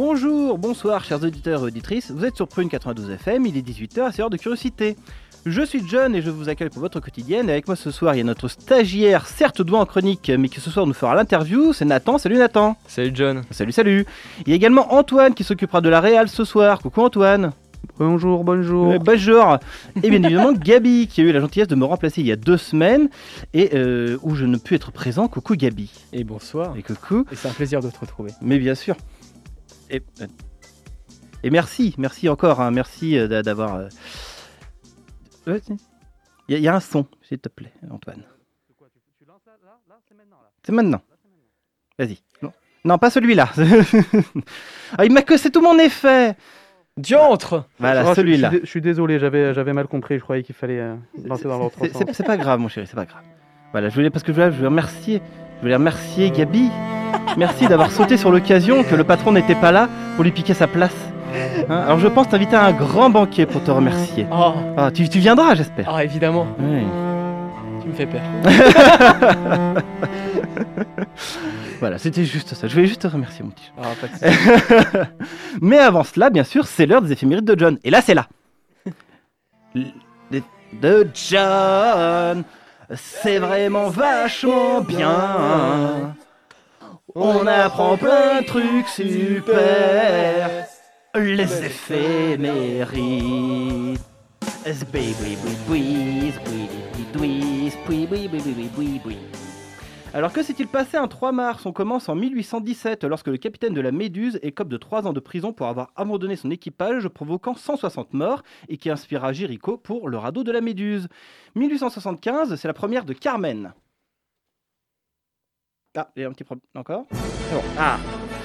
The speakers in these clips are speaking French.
Bonjour, bonsoir chers auditeurs et auditrices, vous êtes sur Prune 92 FM, il est 18h, c'est l'heure de curiosité. Je suis John et je vous accueille pour votre quotidienne. Et avec moi ce soir, il y a notre stagiaire, certes doué en chronique, mais qui ce soir nous fera l'interview. C'est Nathan. Salut Nathan. Salut John. Salut, salut. Il y a également Antoine qui s'occupera de la réal ce soir. Coucou Antoine. Bonjour, bonjour. Euh, bonjour. Et bien évidemment Gabi qui a eu la gentillesse de me remplacer il y a deux semaines et euh, où je ne peux être présent. Coucou Gabi. Et bonsoir. Et coucou. Et c'est un plaisir de te retrouver. Mais bien sûr. Et, euh, et merci, merci encore, hein, merci euh, d'a- d'avoir. euh. Il y, a- il y a un son, s'il te plaît, Antoine. C'est maintenant. Vas-y. Non. Non, pas celui-là. ah, il m'a que c'est tout mon effet. Diantre Voilà, Oh, je- celui-là. Je, suis dé- je suis désolé, j'avais mal compris. Je croyais qu'il fallait euh, lancer dans l'autre C'est- sens. C'est c'est pas grave, mon chéri, c'est pas grave. Voilà, je voulais parce que je voulais, je voulais remercier, je voulais remercier Gabi. Merci d'avoir sauté sur l'occasion que le patron n'était pas là pour lui piquer sa place. Hein, alors je pense t'inviter à un grand banquet pour te remercier. Ah, Ah, tu, tu viendras, j'espère. ah, évidemment, Oui. tu me fais peur. Voilà, c'était juste ça. Je voulais juste te remercier, mon petit. Ah, pas de soucis. Mais avant cela, bien sûr, c'est l'heure des éphémérides de John. Et là, c'est là. De John, c'est vraiment vachement bien. On apprend plein de trucs super. Les éphémérides. Alors que s'est-il passé un 3 mars On commence en 1817 lorsque le capitaine de la Méduse écope de 3 ans de prison pour avoir abandonné son équipage provoquant 160 morts et qui inspira Jéricho pour le radeau de la Méduse. 1875, c'est la première de Carmen. Ah, il y a un petit problème encore C'est bon. Ah «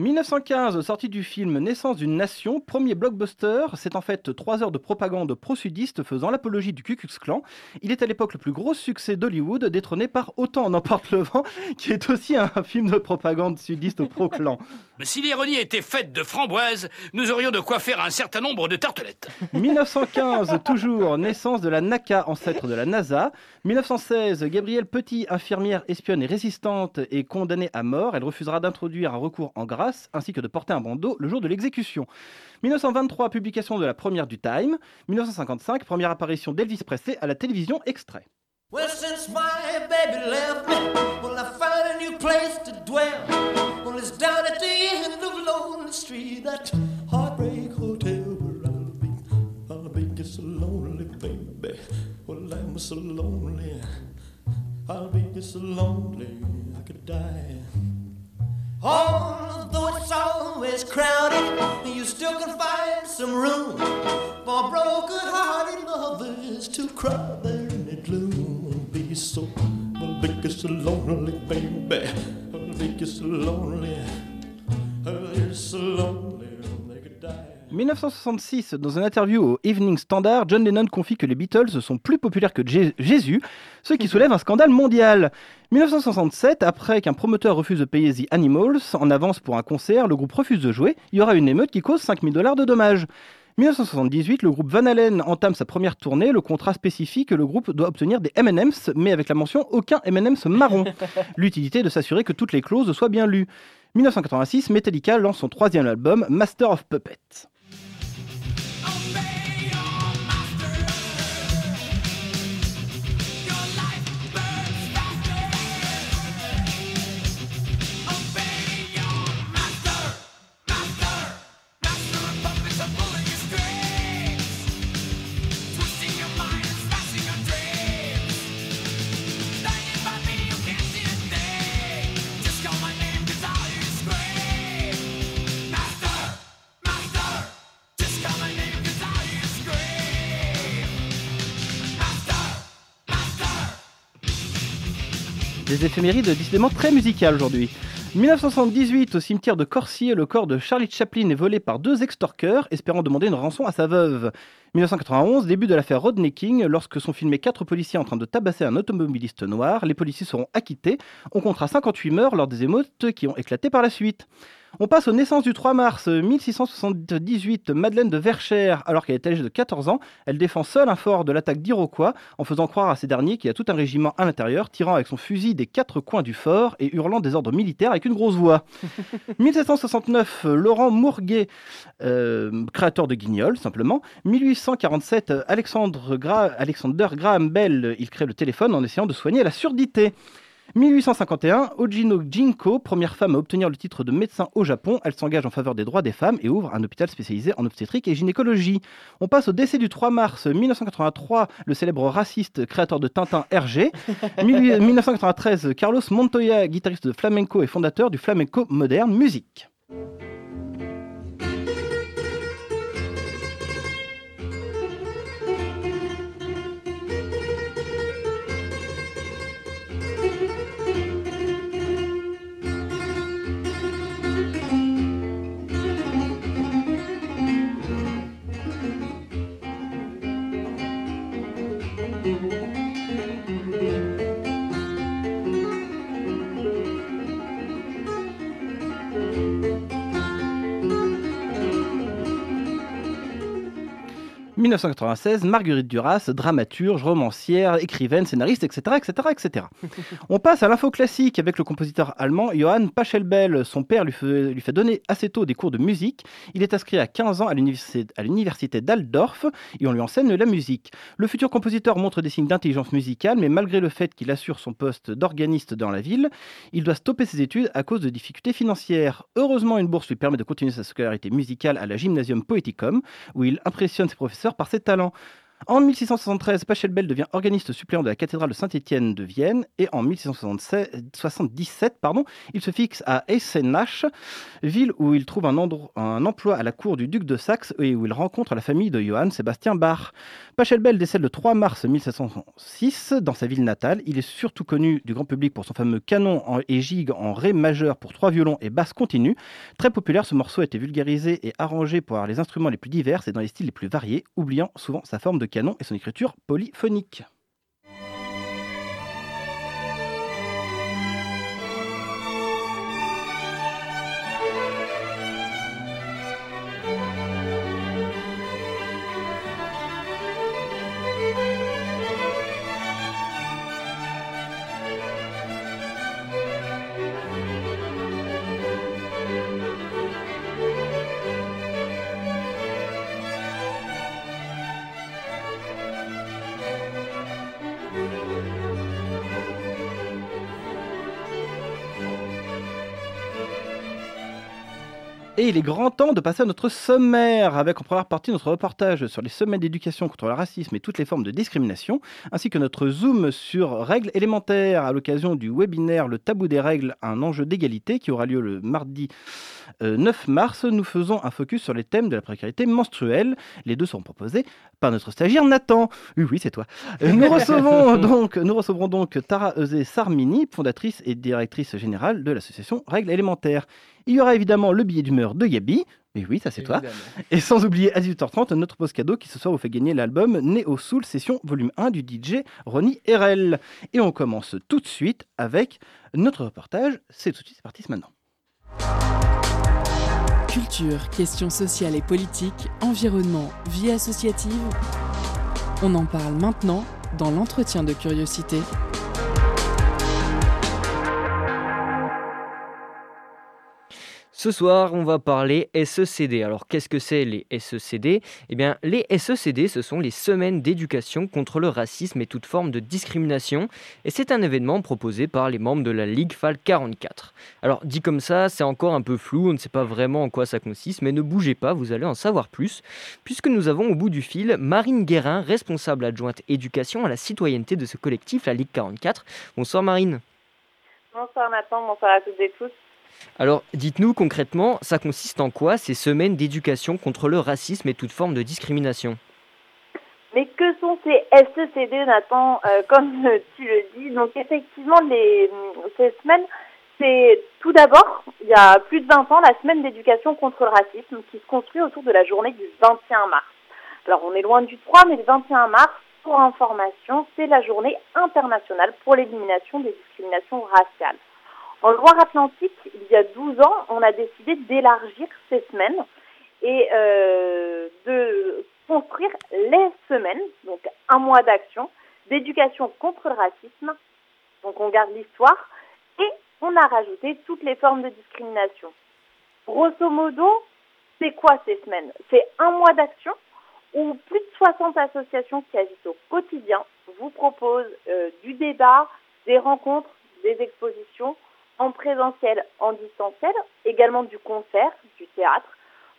1915, sortie du film Naissance d'une nation, premier blockbuster, c'est en fait 3 heures de propagande pro-sudiste faisant l'apologie du Ku Klux Klan. Il est à l'époque le plus gros succès d'Hollywood, détrôné par Autant en emporte le vent, qui est aussi un film de propagande sudiste pro-clan. Si l'ironie était faite de framboises, nous aurions de quoi faire un certain nombre de tartelettes. 1915, toujours, naissance de la NACA, ancêtre de la NASA. 1916, Gabrielle Petit, infirmière, espionne et résistante, est condamnée à mort. Elle refusera d'introduire un recours en grâce, ainsi que de porter un bandeau le jour de l'exécution. 1923, publication de la première du Time. 1955, première apparition d'Elvis Presley à la télévision extrait. Well, since my baby left me, well, I found a new place to dwell. Well, it's down at the end of Lonely Street, that heartbreak hotel where I'll be. I'll be just so lonely, baby. Well, I'm so lonely. I'll be just so lonely, I could die. Although it's crowded, you still can find some room for broken-hearted lovers to cry 1966, dans une interview au Evening Standard, John Lennon confie que les Beatles sont plus populaires que Jé- Jésus, ce qui soulève un scandale mondial. 1967, après qu'un promoteur refuse de payer The Animals en avance pour un concert, le groupe refuse de jouer, il y aura une émeute qui cause 5000 dollars de dommages. 1978, le groupe Van Halen entame sa première tournée. Le contrat spécifie que le groupe doit obtenir des M&M's, mais avec la mention aucun M&M's marron. L'utilité de s'assurer que toutes les clauses soient bien lues. 1986, Metallica lance son troisième album, Master of Puppets. Des éphémérides décidément très musicales aujourd'hui. 1978, au cimetière de Corsier, le corps de Charlie Chaplin est volé par deux extorqueurs espérant demander une rançon à sa veuve. 1991, début de l'affaire Rodney King, lorsque sont filmés quatre policiers en train de tabasser un automobiliste noir. Les policiers seront acquittés. On comptera 58 morts lors des émeutes qui ont éclaté par la suite. On passe aux naissances du 3 mars 1678. Madeleine de Verchères, alors qu'elle est âgée de 14 ans, elle défend seule un fort de l'attaque d'Iroquois en faisant croire à ces derniers qu'il y a tout un régiment à l'intérieur, tirant avec son fusil des quatre coins du fort et hurlant des ordres militaires avec une grosse voix. 1769, Laurent Mourguet, euh, créateur de Guignol, simplement. 1847, Alexandre Gra- Alexander Graham Bell, il crée le téléphone en essayant de soigner la surdité. 1851, Ojino Jinko, première femme à obtenir le titre de médecin au Japon, elle s'engage en faveur des droits des femmes et ouvre un hôpital spécialisé en obstétrique et gynécologie. On passe au décès du 3 mars 1983, le célèbre raciste créateur de Tintin Hergé. 1993, Carlos Montoya, guitariste de flamenco et fondateur du flamenco moderne musique. « 1996, Marguerite Duras, dramaturge, romancière, écrivaine, scénariste, etc., etc., etc. On passe à l'info classique avec le compositeur allemand Johann Pachelbel. Son père lui fait, lui fait donner assez tôt des cours de musique. Il est inscrit à 15 ans à l'université d'Aldorf et on lui enseigne la musique. Le futur compositeur montre des signes d'intelligence musicale, mais malgré le fait qu'il assure son poste d'organiste dans la ville, il doit stopper ses études à cause de difficultés financières. Heureusement, une bourse lui permet de continuer sa scolarité musicale à la Gymnasium Poeticum, où il impressionne ses professeurs par ses talents. En 1673, Pachelbel devient organiste suppléant de la cathédrale de Saint-Étienne de Vienne et en 1677, pardon, il se fixe à Eisenach, ville où il trouve un, emploi à la cour du duc de Saxe et où il rencontre la famille de Johann Sébastien Bach. Pachelbel décède le 3 mars 1706 dans sa ville natale. Il est surtout connu du grand public pour son fameux canon et gigue en ré majeur pour trois violons et basse continue. Très populaire, ce morceau a été vulgarisé et arrangé pour avoir les instruments les plus divers et dans les styles les plus variés, oubliant souvent sa forme de canon et son écriture polyphonique. Et il est grand temps de passer à notre sommaire, avec en première partie notre reportage sur les semaines d'éducation contre le racisme et toutes les formes de discrimination, ainsi que notre zoom sur règles élémentaires à l'occasion du webinaire Le tabou des règles, un enjeu d'égalité qui aura lieu le mardi euh, 9 mars. Nous faisons un focus sur les thèmes de la précarité menstruelle. Les deux seront proposés par notre stagiaire Nathan. Oui, oui, c'est toi. Euh, Nous recevons donc, nous recevrons donc Tara Eusé Sarmini, fondatrice et directrice générale de l'association Règles élémentaires. Il y aura évidemment le billet d'humeur de Gabi. Et oui, ça c'est toi. Et sans oublier à 18h30 notre post cadeau qui ce soir vous fait gagner l'album Néo Soul Session volume 1 du DJ Ronnie RL. Et on commence tout de suite avec notre reportage. C'est tout de suite, c'est parti, c'est maintenant. Culture, questions sociales et politiques, environnement, vie associative. On en parle maintenant dans l'entretien de curiosité. Ce soir, on va parler SECD. Alors, qu'est-ce que c'est les SECD Eh bien, les SECD, ce sont les semaines d'éducation contre le racisme et toute forme de discrimination. Et c'est un événement proposé par les membres de la Ligue FAL 44. Alors, dit comme ça, c'est encore un peu flou, on ne sait pas vraiment en quoi ça consiste, mais ne bougez pas, vous allez en savoir plus, puisque nous avons au bout du fil Marine Guérin, responsable adjointe éducation à la citoyenneté de ce collectif, la Ligue 44. Bonsoir Marine. Bonsoir Nathan, bonsoir à toutes et tous. Alors, dites-nous concrètement, ça consiste en quoi ces semaines d'éducation contre le racisme et toute forme de discrimination? Mais que sont ces SECD, Nathan, euh, comme tu le dis? Donc effectivement, les, ces semaines, c'est tout d'abord, il y a plus de 20 ans, la semaine d'éducation contre le racisme qui se construit autour de la journée du 21 mars. Alors on est loin du 3, mais le 21 mars, pour information, c'est la journée internationale pour l'élimination des discriminations raciales. En Loire-Atlantique, il y a 12 ans, on a décidé d'élargir ces semaines et euh, de construire les semaines, donc un mois d'action, d'éducation contre le racisme. Donc on garde l'histoire et on a rajouté toutes les formes de discrimination. Grosso modo, c'est quoi ces semaines? C'est un mois d'action où plus de 60 associations qui agissent au quotidien vous proposent euh, du débat, des rencontres, des expositions en présentiel, en distanciel, également du concert, du théâtre,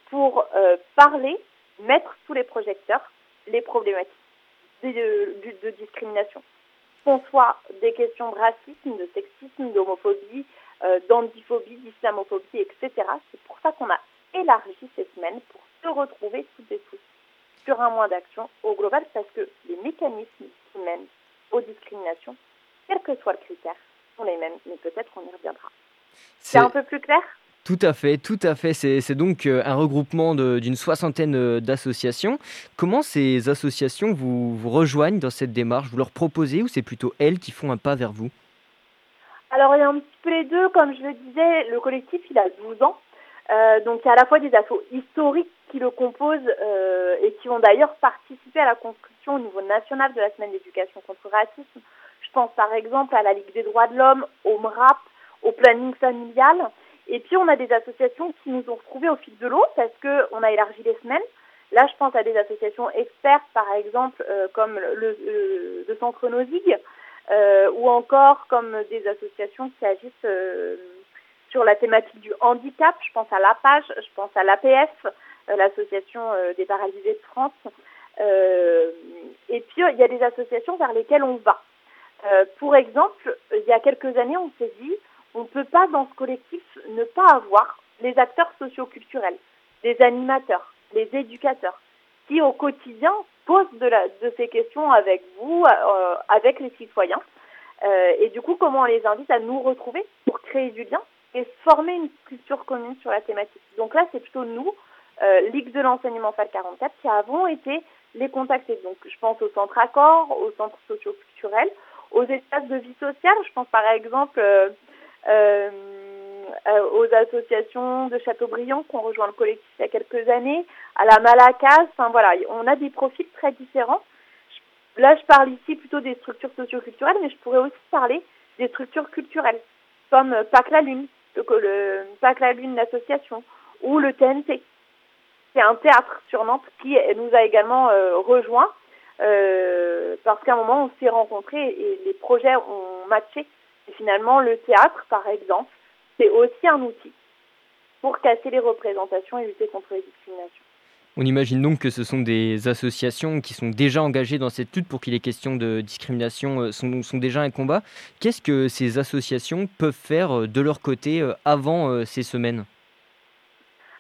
pour euh, parler, mettre sous les projecteurs les problématiques de, discrimination. Qu'on soit des questions de racisme, de sexisme, d'homophobie, euh, d'islamophobie, etc. C'est pour ça qu'on a élargi ces semaines pour se retrouver toutes et tous sur un mois d'action au global parce que les mécanismes qui mènent aux discriminations, quel que soit le critère, sont les mêmes, mais peut-être on y reviendra. C'est un peu plus clair? Tout à fait, tout à fait. C'est donc euh, un regroupement d'une soixantaine euh, d'associations. Comment ces associations vous, vous rejoignent dans cette démarche? Vous leur proposez ou c'est plutôt elles qui font un pas vers vous? Alors il y a un petit peu les deux. Comme je le disais, le collectif il a 12 ans. Euh, donc il y a à la fois des assos historiques qui le composent euh, et qui ont d'ailleurs participé à la construction au niveau national de la semaine d'éducation contre le racisme. Je pense par exemple à la Ligue des droits de l'homme, au MRAP, au planning familial. Et puis on a des associations qui nous ont retrouvés au fil de l'eau parce qu'on a élargi les semaines. Là, je pense à des associations expertes, par exemple, euh, comme le, le, le Centre Nozig, euh, ou encore comme des associations qui agissent euh, sur la thématique du handicap. Je pense à l'APAGE, je pense à l'APF, euh, l'Association euh, des paralysés de France. Euh, et puis, il y a des associations vers lesquelles on va. Pour exemple, il y a quelques années, on s'est dit, on ne peut pas dans ce collectif ne pas avoir les acteurs socioculturels, les animateurs, les éducateurs, qui au quotidien posent de, la, de ces questions avec vous, euh, avec les citoyens. Euh, et du coup, comment on les invite à nous retrouver pour créer du lien et former une culture commune sur la thématique. Donc là, c'est plutôt nous, euh, Ligue de l'enseignement FAL 44, qui avons été les contacter. Donc je pense au centre accord, au centre socioculturel, aux espaces de vie sociale. Je pense par exemple euh, euh, aux associations de Châteaubriand qui ont rejoint le collectif il y a quelques années, à la Malacas. Enfin voilà, on a des profils très différents. Là, je parle ici plutôt des structures socioculturelles, mais je pourrais aussi parler des structures culturelles, comme Pâques la Lune, le, le la Lune, l'association, ou le TNT. C'est un théâtre sur Nantes qui nous a également euh, rejoint euh, parce qu'à un moment on s'est rencontrés et les projets ont matché. Et finalement, le théâtre, par exemple, c'est aussi un outil pour casser les représentations et lutter contre les discriminations. On imagine donc que ce sont des associations qui sont déjà engagées dans cette lutte pour qu'il y ait question de discrimination, euh, sont, sont déjà un combat. Qu'est-ce que ces associations peuvent faire de leur côté avant ces semaines?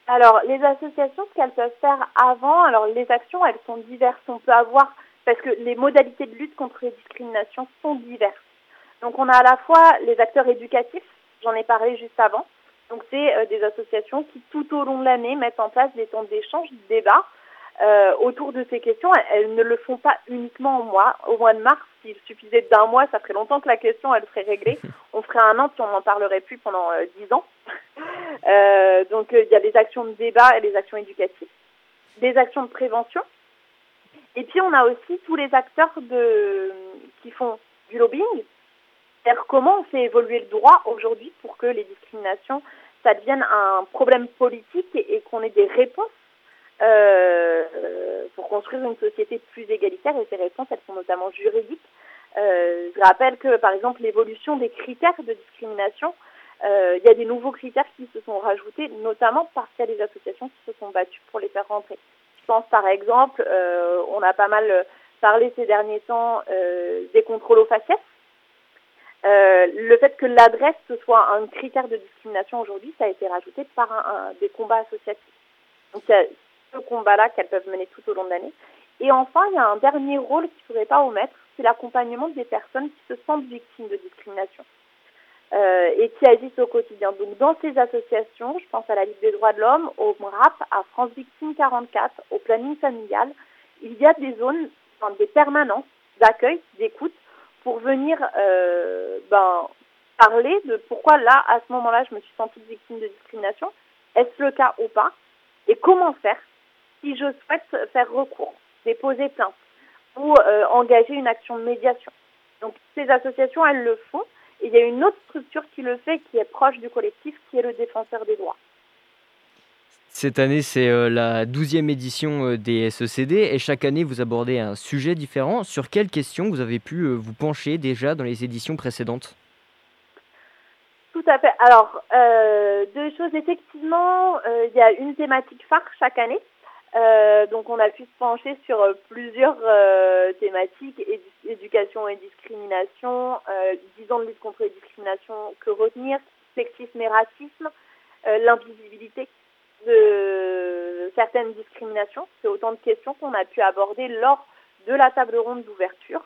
Alors, les associations, ce qu'elles peuvent faire avant, alors les actions, elles sont diverses. On peut avoir, parce que les modalités de lutte contre les discriminations sont diverses. Donc, on a à la fois les acteurs éducatifs, j'en ai parlé juste avant. Donc, c'est euh, des associations qui, tout au long de l'année, mettent en place des temps d'échange, de débat euh, autour de ces questions. Elles, ne le font pas uniquement au mois, au mois de mars. S'il suffisait d'un mois, ça ferait longtemps que la question, elle serait réglée. On ferait un an, puis on n'en parlerait plus pendant euh, dix ans. Donc il y a des actions de débat et des actions éducatives, des actions de prévention. Et puis on a aussi tous les acteurs de, qui font du lobbying, c'est-à-dire comment on fait évoluer le droit aujourd'hui pour que les discriminations, ça devienne un problème politique et, qu'on ait des réponses euh, pour construire une société plus égalitaire. Et ces réponses, elles sont notamment juridiques. Euh, je rappelle que, par exemple, l'évolution des critères de discrimination, euh, il y a des nouveaux critères qui se sont rajoutés, notamment parce qu'il y a des associations qui se sont battues pour les faire rentrer. Je pense par exemple, euh, on a pas mal parlé ces derniers temps euh, des contrôles aux faciès. Euh, le fait que l'adresse soit un critère de discrimination aujourd'hui, ça a été rajouté par un, un, des combats associatifs. Donc il y a ce combat-là qu'elles peuvent mener tout au long de l'année. Et enfin, il y a un dernier rôle qu'il ne faudrait pas omettre, c'est l'accompagnement des personnes qui se sentent victimes de discrimination euh, et qui agissent au quotidien. Donc dans ces associations, je pense à la Ligue des droits de l'homme, au MRAP, à France Victime 44, au planning familial, il y a des zones, enfin, des permanences d'accueil, d'écoute, pour venir euh, ben, parler de pourquoi là, à ce moment-là, je me suis sentie victime de discrimination. Est-ce le cas ou pas? Et comment faire si je souhaite faire recours, déposer plainte ou euh, engager une action de médiation? Donc ces associations, elles le font. Et il y a une autre structure qui le fait, qui est proche du collectif, qui est le défenseur des droits. Cette année, c'est euh, la 12e édition euh, des SECD et chaque année, vous abordez un sujet différent. Sur quelles questions vous avez pu euh, vous pencher déjà dans les éditions précédentes? Tout à fait. Alors, euh, deux choses. Effectivement, euh, il y a une thématique phare chaque année. Euh, donc, on a pu se pencher sur euh, plusieurs euh, thématiques édu- éducation et discrimination, euh, 10 ans de lutte contre les discriminations, que retenir, sexisme et racisme, l'invisibilité de certaines discriminations. C'est autant de questions qu'on a pu aborder lors de la table ronde d'ouverture,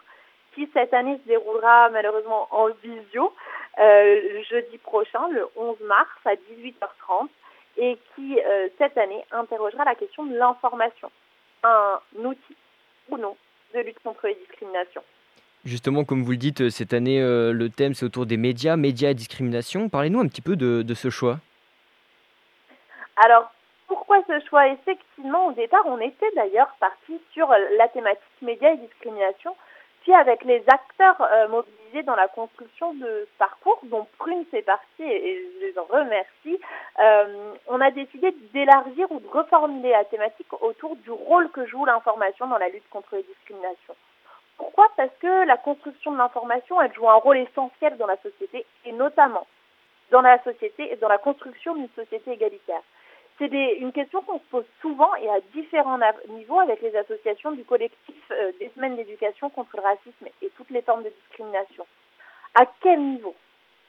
qui cette année se déroulera malheureusement en visio jeudi prochain, le 11 mars à 18h30, et qui euh, cette année interrogera la question de l'information, un outil ou non de lutte contre les discriminations. Justement, comme vous le dites, euh, cette année, euh, le thème, c'est autour des médias, médias et discrimination. Parlez-nous un petit peu de, de ce choix. Alors, pourquoi ce choix? Effectivement, au départ, on était d'ailleurs parti sur la thématique médias et discrimination, puis avec les acteurs euh, mobilisés dans la construction de ce parcours, dont Prune fait partie et je les en remercie, euh, on a décidé d'élargir ou de reformuler la thématique autour du rôle que joue l'information dans la lutte contre les discriminations. Pourquoi? Parce que la construction de l'information, elle joue un rôle essentiel dans la société et notamment dans la société et dans la construction d'une société égalitaire. C'est une question qu'on se pose souvent et à différents niveaux avec les associations du collectif euh, des semaines d'éducation contre le racisme et toutes les formes de discrimination. À quel niveau?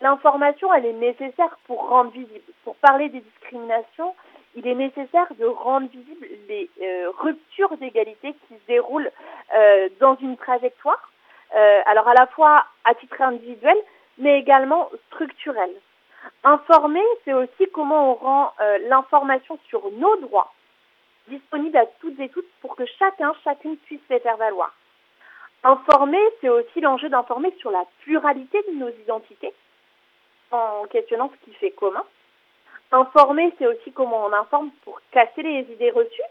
L'information, elle est nécessaire pour rendre visible. Pour parler des discriminations, il est nécessaire de rendre visibles les euh, ruptures d'égalité qui se déroulent euh, dans une trajectoire, alors à la fois à titre individuel, mais également structurel. Informer, c'est aussi comment on rend euh, l'information sur nos droits disponible à toutes et tous pour que chacun, chacune puisse les faire valoir. Informer, c'est aussi l'enjeu d'informer sur la pluralité de nos identités en questionnant ce qui fait commun. Informer, c'est aussi comment on informe pour casser les idées reçues,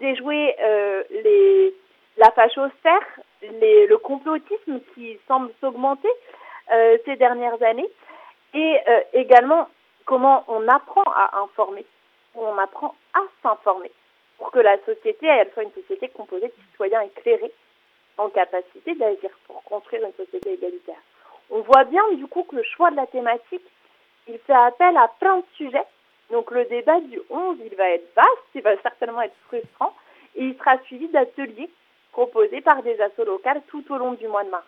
déjouer euh, les, la fachosphère, les, le complotisme qui semble s'augmenter euh, ces dernières années, et euh, également comment on apprend à informer, on apprend à s'informer, pour que la société, elle soit une société composée de citoyens éclairés, en capacité d'agir pour construire une société égalitaire. On voit bien du coup que le choix de la thématique, il fait appel à plein de sujets. Donc le débat du 11, il va être vaste, il va certainement être frustrant, et il sera suivi d'ateliers proposés par des assos locales tout au long du mois de mars.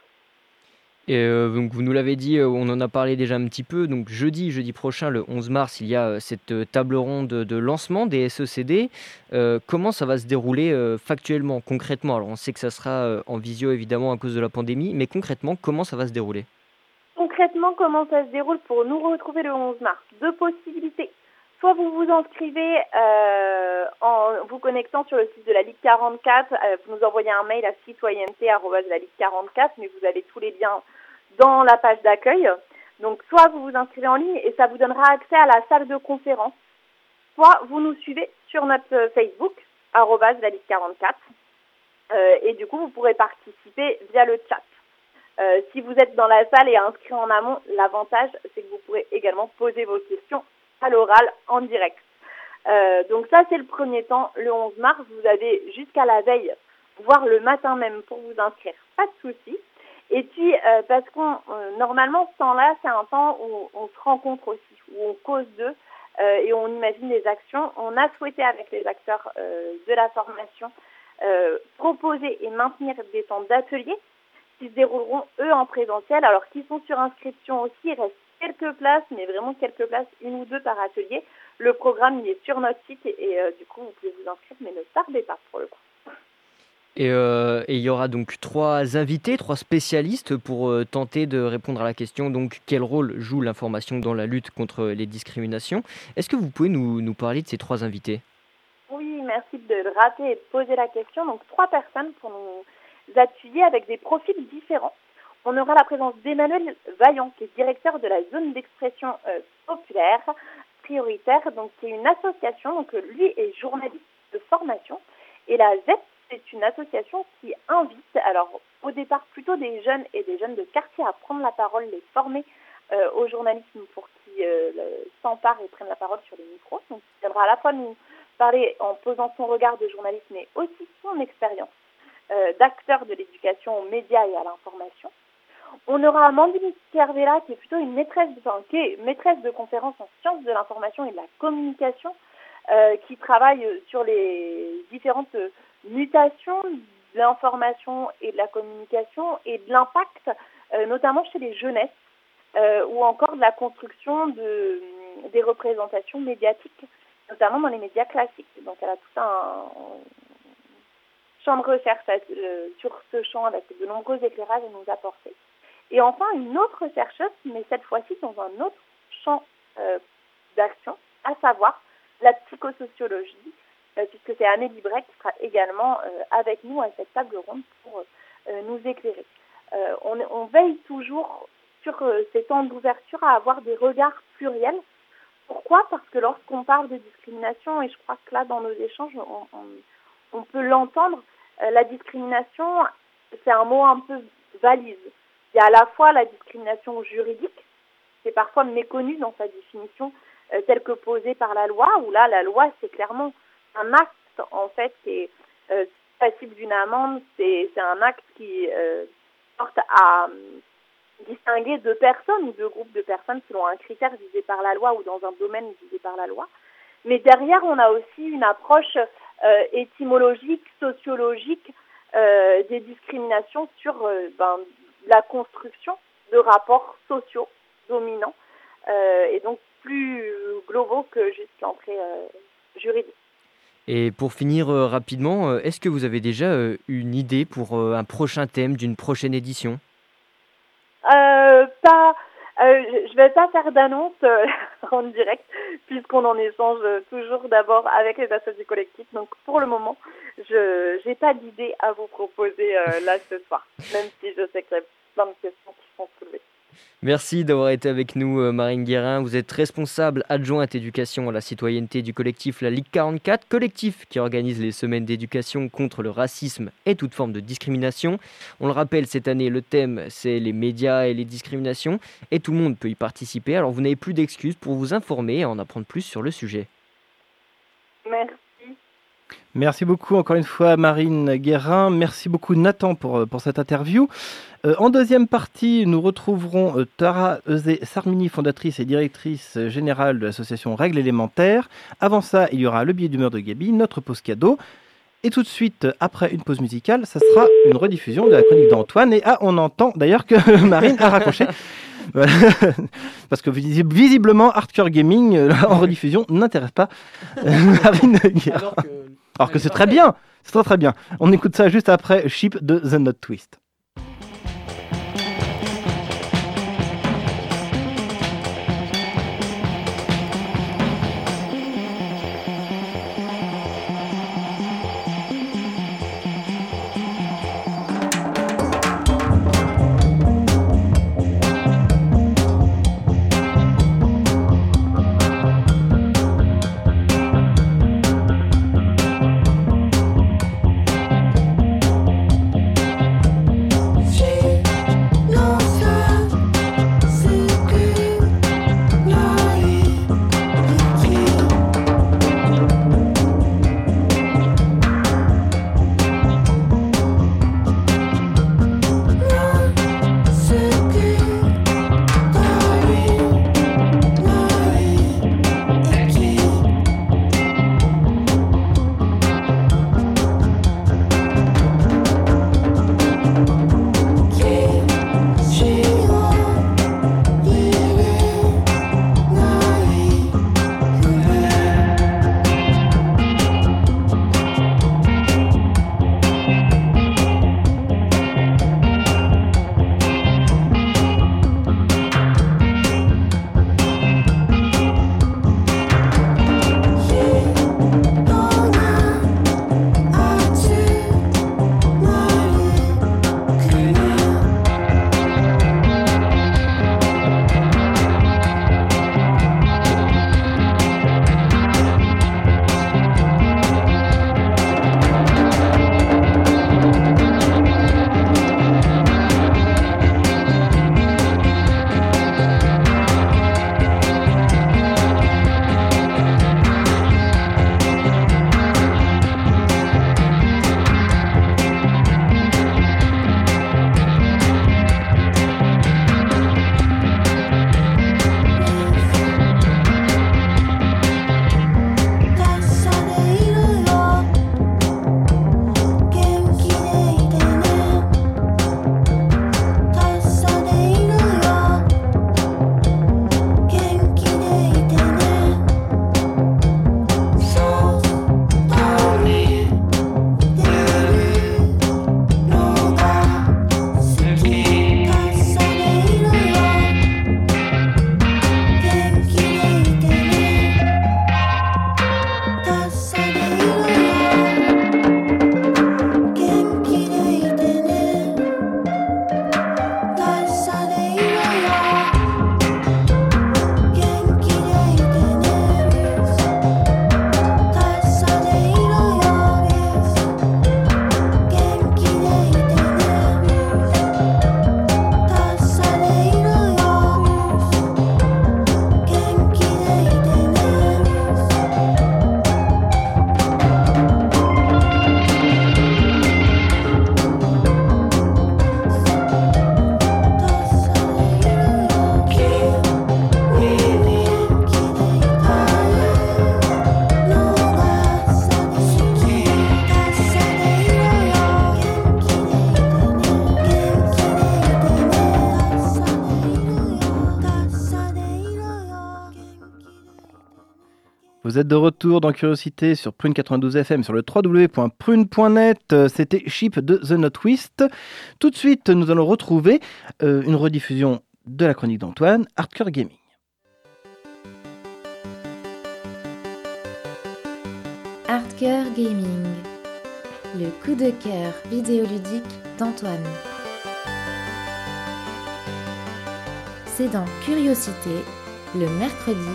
Et euh, donc vous nous l'avez dit, euh, on en a parlé déjà un petit peu. Donc jeudi, jeudi prochain, le 11 mars, il y a euh, cette table ronde de lancement des SECD. Comment ça va se dérouler factuellement, concrètement? Alors on sait que ça sera en visio évidemment à cause de la pandémie, mais concrètement, comment ça va se dérouler? Concrètement, comment ça se déroule pour nous retrouver le 11 mars? Deux possibilités. Soit vous vous inscrivez euh, en vous connectant sur le site de la Ligue 44, euh, vous nous envoyez un mail à citoyenneté.la-ligue44, mais vous avez tous les liens dans la page d'accueil. Donc soit vous vous inscrivez en ligne et ça vous donnera accès à la salle de conférence, soit vous nous suivez sur notre Facebook, arrobase la Ligue 44, euh, et du coup vous pourrez participer via le chat. Euh, si vous êtes dans la salle et inscrit en amont, l'avantage, c'est que vous pourrez également poser vos questions à l'oral en direct. Euh, donc ça, c'est le premier temps. Le 11 mars, vous avez jusqu'à la veille, voire le matin même pour vous inscrire. Pas de souci. Et puis, euh, parce qu'on euh, normalement, ce temps-là, c'est un temps où on se rencontre aussi, où on cause d'eux euh, et on imagine des actions. On a souhaité, avec les acteurs euh, de la formation, euh, proposer et maintenir des temps d'ateliers qui se dérouleront eux en présentiel, alors qu'ils sont sur inscription aussi. Il reste quelques places, mais vraiment quelques places, une ou deux par atelier. Le programme il est sur notre site et, et, euh, du coup vous pouvez vous inscrire, mais ne tardez pas pour le coup. Et euh, et il y aura donc trois invités, trois spécialistes pour euh, tenter de répondre à la question donc quel rôle joue l'information dans la lutte contre les discriminations? Est-ce que vous pouvez nous, nous parler de ces trois invités? Oui, merci de le rater et de poser la question. Donc, trois personnes pour nous appuyer avec des profils différents. On aura la présence d'Emmanuel Vaillant, qui est directeur de la zone d'expression euh, populaire prioritaire, donc qui est une association. Donc, euh, lui est journaliste de formation. Et la Z, c'est une association qui invite, alors au départ plutôt des jeunes et des jeunes de quartier à prendre la parole, les former euh, au journalisme pour qu'ils s'emparent et prennent la parole sur les micros. Donc, il viendra à la fois nous parler en posant son regard de journaliste, mais aussi son expérience d'acteur de l'éducation aux médias et à l'information. On aura Amandine Cervella, qui est plutôt une maîtresse, de conférences en sciences de l'information et de la communication, euh, qui travaille euh, sur les différentes euh, mutations de l'information et de la communication et de l'impact, notamment chez les jeunesses, ou encore de la construction de, des représentations médiatiques, notamment dans les médias classiques. Donc elle a tout un champ de recherche sur ce champ avec de nombreux éclairages à nous apporter. Et enfin, une autre chercheuse, mais cette fois-ci dans un autre champ euh, d'action, à savoir la psychosociologie, euh, puisque c'est Amélie Breck qui sera également euh, avec nous à cette table ronde pour euh, nous éclairer. Euh, on, on veille toujours sur euh, ces temps d'ouverture à avoir des regards pluriels. Pourquoi? Parce que lorsqu'on parle de discrimination, et je crois que là, dans nos échanges, on, on, on peut l'entendre, la discrimination, c'est un mot un peu valise. Y a à la fois la discrimination juridique, c'est parfois méconnu dans sa définition euh, telle que posée par la loi, où là, la loi, c'est clairement un acte, en fait, qui est euh, passible d'une amende, c'est un acte qui euh, porte à euh, distinguer deux personnes ou deux groupes de personnes selon un critère visé par la loi ou dans un domaine visé par la loi. Mais derrière, on a aussi une approche étymologique, sociologique des discriminations sur ben, la construction de rapports sociaux dominants euh, et donc plus globaux que juste l'entrée euh, juridique. Et pour finir euh, rapidement, est-ce que vous avez déjà une idée pour un prochain thème d'une prochaine édition? Pas, euh, je- vais pas faire d'annonce euh, en direct puisqu'on en échange toujours d'abord avec les associés collectifs. Donc pour le moment, je j'ai pas d'idée à vous proposer euh, là ce soir, même si je sais a plein de questions qui sont soulevées. Merci d'avoir été avec nous, euh, Marine Guérin. Vous êtes responsable adjointe éducation à la citoyenneté du collectif La Ligue 44, collectif qui organise les semaines d'éducation contre le racisme et toute forme de discrimination. On le rappelle, cette année, le thème, c'est les médias et les discriminations, et tout le monde peut y participer. Alors vous n'avez plus d'excuses pour vous informer et en apprendre plus sur le sujet. Merci. Merci beaucoup encore une fois Marine Guérin. Merci beaucoup Nathan pour, euh, pour cette interview. Euh, en deuxième partie, nous retrouverons euh, Tara Euzé Sarmini, fondatrice et directrice générale de l'association Règles élémentaires. Avant ça, il y aura le billet d'humeur de Gabi, notre pause cadeau. Et tout de suite, après une pause musicale, ça sera une rediffusion de la chronique d'Antoine. Et ah, on entend d'ailleurs que Marine a raccroché. Parce que visi- visiblement, Hardcore Gaming en rediffusion n'intéresse pas Marine Guérin. Alors que c'est très bien, c'est très très bien. On écoute ça juste après Ship de The Note Twist. Vous êtes de retour dans Curiosité sur Prune 92 FM sur le www.prune.net. Euh, C'était Chip de The Not Twist. Tout de suite, nous allons retrouver euh, une rediffusion de la chronique d'Antoine, Hardcore Gaming. Hardcore Gaming, le coup de cœur vidéoludique d'Antoine. C'est dans Curiosité, le mercredi,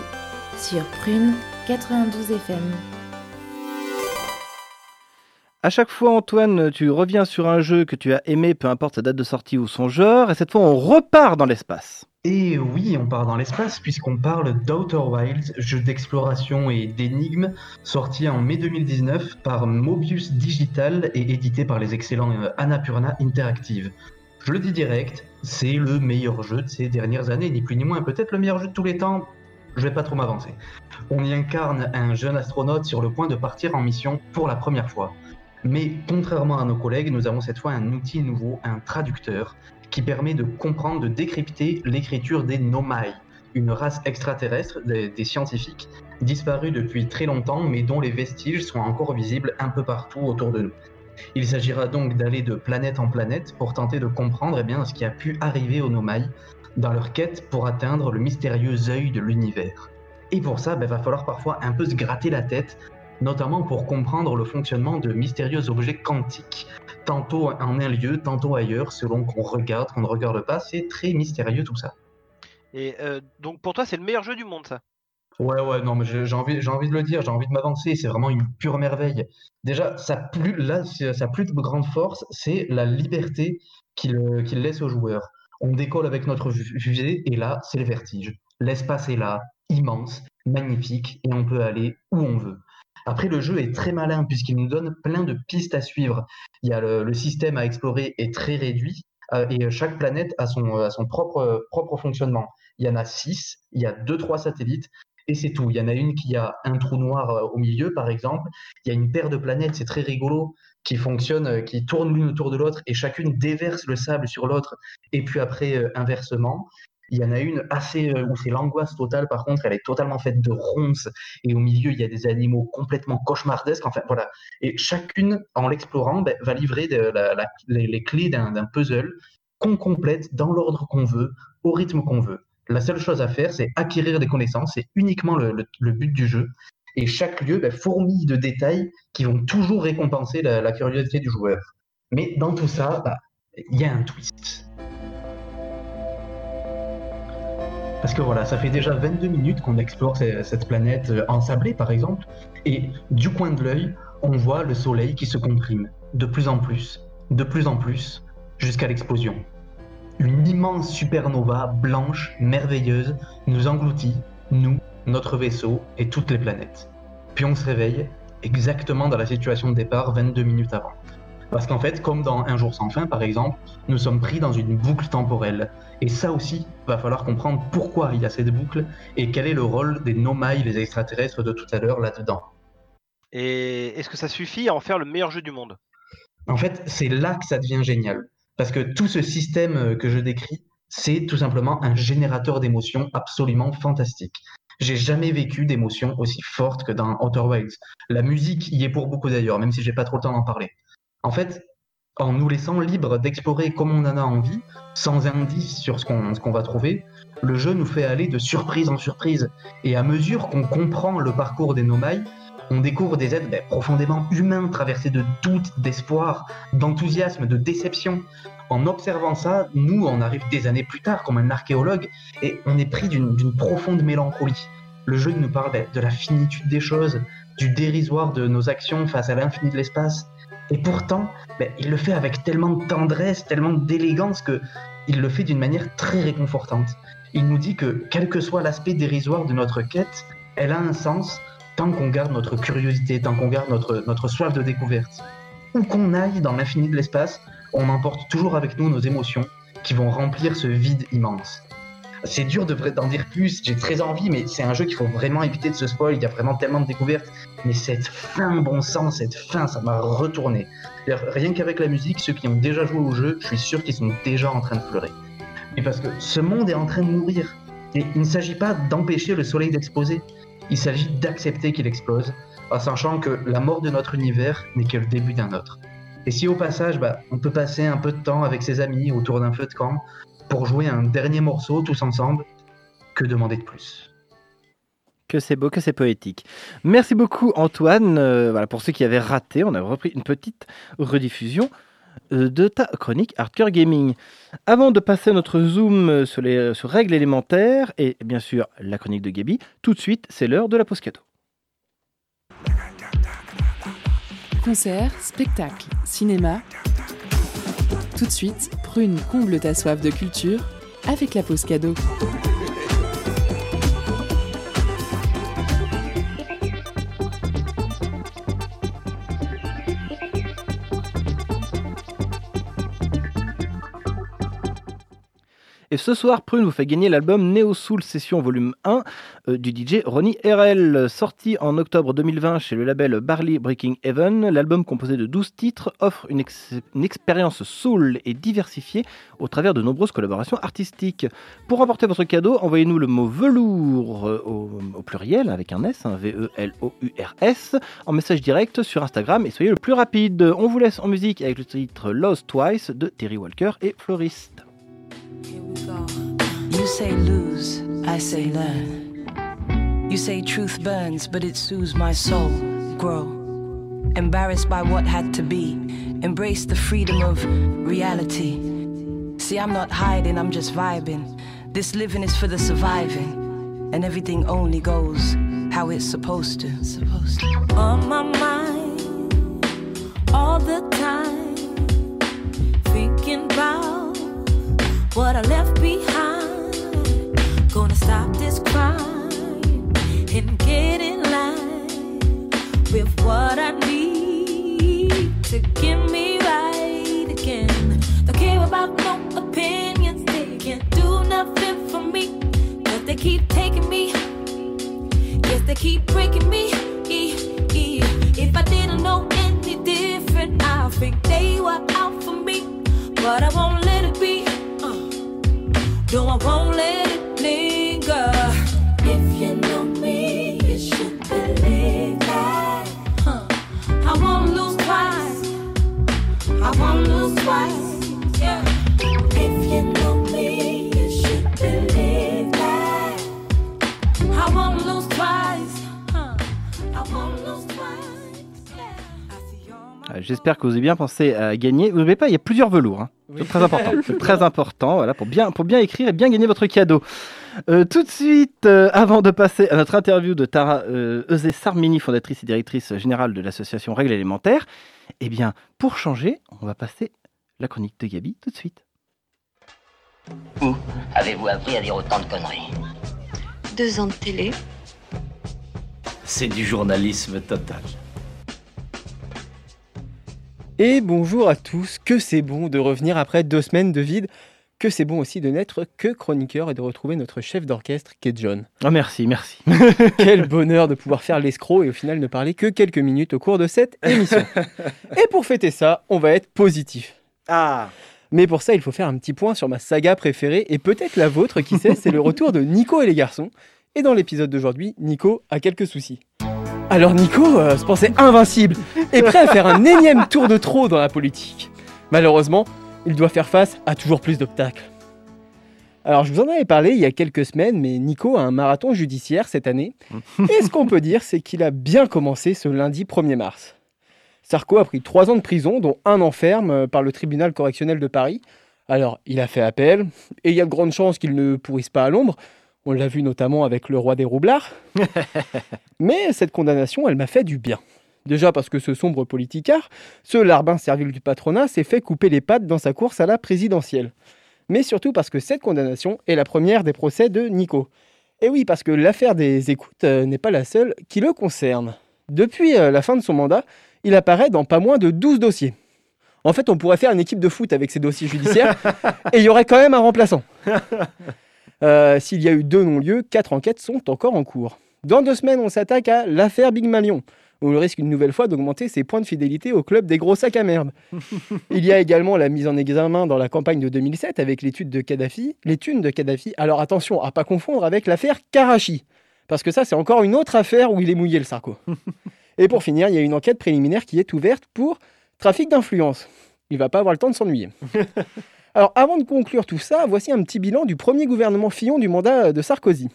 sur Prune 92 FM. À chaque fois, Antoine, tu reviens sur un jeu que tu as aimé, peu importe sa date de sortie ou son genre, et cette fois, on repart dans l'espace. Et oui, on part dans l'espace puisqu'on parle d'Outer Wilds, jeu d'exploration et d'énigmes, sorti en mai 2019 par Mobius Digital et édité par les excellents euh, Annapurna Interactive. Je le dis direct, c'est le meilleur jeu de ces dernières années, ni plus ni moins, peut-être le meilleur jeu de tous les temps, je vais pas trop m'avancer. On y incarne un jeune astronaute sur le point de partir en mission pour la première fois. Mais contrairement à nos collègues, nous avons cette fois un outil nouveau, un traducteur, qui permet de comprendre, de décrypter l'écriture des Nomai, une race extraterrestre des, des scientifiques disparue depuis très longtemps, mais dont les vestiges sont encore visibles un peu partout autour de nous. Il s'agira donc d'aller de planète en planète pour tenter de comprendre eh bien, ce qui a pu arriver aux Nomai dans leur quête pour atteindre le mystérieux œil de l'univers. Et pour ça, il va falloir parfois un peu se gratter la tête, notamment pour comprendre le fonctionnement de mystérieux objets quantiques, tantôt en un lieu, tantôt ailleurs, selon qu'on regarde, qu'on ne regarde pas. C'est très mystérieux tout ça. Et euh, donc pour toi, c'est le meilleur jeu du monde, ça? Ouais, ouais, non, mais j'ai envie, j'ai envie de le dire, j'ai envie de m'avancer, c'est vraiment une pure merveille. Déjà, sa plus, là, sa plus grande force, c'est la liberté qu'il qu'il laisse aux joueurs. On décolle avec notre fu- fusée, et là, c'est le vertige. L'espace est là, immense, magnifique, et on peut aller où on veut. Après, le jeu est très malin, puisqu'il nous donne plein de pistes à suivre. Il y a le, système à explorer est très réduit, euh, et chaque planète a son, son propre, propre fonctionnement. Il y en a six, il y a deux, trois satellites, et c'est tout. Il y en a une qui a un trou noir euh, au milieu, par exemple. Il y a une paire de planètes, c'est très rigolo, qui fonctionnent, euh, qui tournent l'une autour de l'autre, et chacune déverse le sable sur l'autre, et puis après, euh, inversement. Il y en a une assez euh, où c'est l'angoisse totale, par contre, elle est totalement faite de ronces, et au milieu, il y a des animaux complètement cauchemardesques. Enfin, voilà. Et chacune, en l'explorant, ben, va livrer les, clés d'un puzzle qu'on complète dans l'ordre qu'on veut, au rythme qu'on veut. La seule chose à faire, c'est acquérir des connaissances, c'est uniquement le but du jeu. Et chaque lieu ben, fourmille de détails qui vont toujours récompenser la, curiosité du joueur. Mais dans tout ça, bah, il y a un twist. Parce que voilà, ça fait déjà 22 minutes qu'on explore ce- cette planète euh, ensablée, par exemple, et du coin de l'œil, on voit le soleil qui se comprime, de plus en plus, de plus en plus, jusqu'à l'explosion. Une immense supernova blanche, merveilleuse, nous engloutit, nous, notre vaisseau et toutes les planètes. Puis on se réveille exactement dans la situation de départ 22 minutes avant. Parce qu'en fait, comme dans Un jour sans fin par exemple, nous sommes pris dans une boucle temporelle. Et ça aussi, va falloir comprendre pourquoi il y a cette boucle et quel est le rôle des Nomai, les extraterrestres de tout à l'heure là-dedans. Et est-ce que ça suffit à en faire le meilleur jeu du monde? En fait, c'est là que ça devient génial. Parce que tout ce système que je décris, c'est tout simplement un générateur d'émotions absolument fantastique. J'ai jamais vécu d'émotions aussi fortes que dans Outer Wilds. La musique y est pour beaucoup d'ailleurs, même si j'ai pas trop le temps d'en parler. En fait, en nous laissant libres d'explorer comme on en a envie, sans indice sur ce qu'on ce qu'on va trouver, le jeu nous fait aller de surprise en surprise. Et à mesure qu'on comprend le parcours des Nomai, on découvre des êtres ben, profondément humains, traversés de doutes, d'espoir, d'enthousiasme, de déception. En observant ça, nous, on arrive des années plus tard comme un archéologue et on est pris d'une profonde mélancolie. Le jeu nous parle de la finitude des choses, du dérisoire de nos actions face à l'infini de l'espace. Et pourtant, ben, il le fait avec tellement de tendresse, tellement d'élégance que il le fait d'une manière très réconfortante. Il nous dit que quel que soit l'aspect dérisoire de notre quête, elle a un sens tant qu'on garde notre curiosité, tant qu'on garde notre, notre soif de découverte. Où qu'on aille dans l'infini de l'espace, on emporte toujours avec nous nos émotions qui vont remplir ce vide immense. C'est dur de d'en dire plus, j'ai très envie, mais c'est un jeu qu'il faut vraiment éviter de se spoil, il y a vraiment tellement de découvertes. Mais cette fin, bon sang, cette fin, ça m'a retourné. Rien qu'avec la musique, ceux qui ont déjà joué au jeu, je suis sûr qu'ils sont déjà en train de pleurer. Mais parce que ce monde est en train de mourir. Et il ne s'agit pas d'empêcher le soleil d'exploser. Il s'agit d'accepter qu'il explose, en sachant que la mort de notre univers n'est que le début d'un autre. Et si au passage, bah, on peut passer un peu de temps avec ses amis autour d'un feu de camp pour jouer un dernier morceau tous ensemble, que demander de plus? Que c'est beau, que c'est poétique. Merci beaucoup Antoine. Euh, voilà, pour ceux qui avaient raté, on a repris une petite rediffusion euh, de ta chronique Hardcore Gaming. Avant de passer notre zoom euh, sur les règles élémentaires et bien sûr la chronique de Gabi, tout de suite c'est l'heure de la pause cadeau. Concert, spectacle, cinéma. Tout de suite, Prune comble ta soif de culture avec la pause cadeau. Et ce soir, Prune vous fait gagner l'album Neo Soul Session Volume 1 euh, du DJ Ronnie RL. Sorti en octobre 2020 chez le label Barley Breaking Heaven, l'album composé de 12 titres offre une, ex- une expérience soul et diversifiée au travers de nombreuses collaborations artistiques. Pour remporter votre cadeau, envoyez-nous le mot velours euh, au, pluriel avec un S, un V-E-L-O-U-R-S, en message direct sur Instagram et soyez le plus rapide. On vous laisse en musique avec le titre Lost Twice de Terry Walker et Floriste. You say lose, I say learn. You say truth burns, but it soothes my soul. Grow. Embarrassed by what had to be. Embrace the freedom of reality. See, I'm not hiding, I'm just vibing. This living is for the surviving. And everything only goes how it's supposed to. Supposed to. on my mind all the time. Thinking about what I left behind. Gonna stop this crime and get in line with what I need to get me right again. Don't care about no opinions, they can't do nothing for me. But they keep taking me, yes, they keep breaking me. If I didn't know any different, I think they were out for me. But I won't let it be. J'espère que vous avez bien pensé à gagner. Vous n'oubliez pas, il y a plusieurs velours. hein. C'est très important. C'est très important voilà, pour, bien, pour bien écrire et bien gagner votre cadeau. Euh, tout de suite, euh, avant de passer à notre interview de Tara euh, Eusé Sarmini, fondatrice et directrice générale de l'association Règles élémentaires, eh bien, pour changer, on va passer la chronique de Gabi tout de suite. Où avez-vous appris à dire autant de conneries? Deux ans de télé. C'est du journalisme total. Et bonjour à tous, que c'est bon de revenir après deux semaines de vide, que c'est bon aussi de n'être que chroniqueur et de retrouver notre chef d'orchestre qui est John. Oh merci, merci. Quel bonheur de pouvoir faire l'escroc et au final ne parler que quelques minutes au cours de cette émission. et pour fêter ça, on va être positif. Ah Mais pour ça, il faut faire un petit point sur ma saga préférée et peut-être la vôtre, qui sait, c'est le retour de Nico et les garçons. Et dans l'épisode d'aujourd'hui, Nico a quelques soucis. Alors Nico euh, se pensait invincible et prêt à faire un énième tour de trop dans la politique. Malheureusement, il doit faire face à toujours plus d'obstacles. Alors je vous en avais parlé il y a quelques semaines, mais Nico a un marathon judiciaire cette année. Et ce qu'on peut dire, c'est qu'il a bien commencé ce lundi 1er mars. Sarko a pris trois ans de prison, dont un an ferme euh, par le tribunal correctionnel de Paris. Alors, il a fait appel, et il y a de grandes chances qu'il ne pourrisse pas à l'ombre. On l'a vu notamment avec le roi des roublards. Mais cette condamnation, elle m'a fait du bien. Déjà parce que ce sombre politicard, ce larbin servile du patronat, s'est fait couper les pattes dans sa course à la présidentielle. Mais surtout parce que cette condamnation est la première des procès de Nico. Et oui, parce que l'affaire des écoutes euh, n'est pas la seule qui le concerne. Depuis euh, la fin de son mandat, il apparaît dans pas moins de 12 dossiers. En fait, on pourrait faire une équipe de foot avec ces dossiers judiciaires et il y aurait quand même un remplaçant. Euh, S'il y a eu deux non-lieux, quatre enquêtes sont encore en cours. Dans deux semaines, on s'attaque à l'affaire Big Malion, où il risque une nouvelle fois d'augmenter ses points de fidélité au club des gros sacs à merde. Il y a également la mise en examen dans la campagne de 2007 avec l'étude de Kadhafi, les thunes de Kadhafi. Alors attention à pas confondre avec l'affaire Karachi. Parce que ça, c'est encore une autre affaire où il est mouillé, le Sarko. Et pour finir, il y a une enquête préliminaire qui est ouverte pour trafic d'influence. Il va pas avoir le temps de s'ennuyer. Alors, avant de conclure tout ça, voici un petit bilan du premier gouvernement Fillon du mandat de Sarkozy.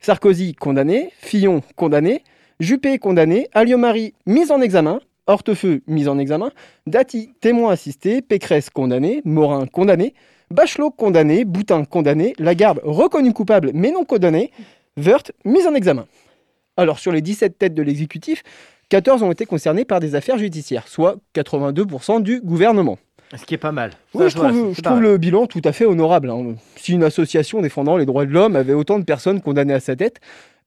Sarkozy condamné, Fillon condamné, Juppé condamné, Alliot-Marie mise en examen, Hortefeux mise en examen, Dati témoin assisté, Pécresse condamné, Morin condamné, Bachelot condamné, Boutin condamné, Lagarde reconnu coupable mais non condamné, Wörth mise en examen. Alors sur les 17 têtes de l'exécutif, 14 ont été concernés par des affaires judiciaires, soit 82% du gouvernement. Ce qui est pas mal. Oui, Ça, je voilà, trouve, je le bilan tout à fait honorable. hein. Si une association défendant les droits de l'homme avait autant de personnes condamnées à sa tête,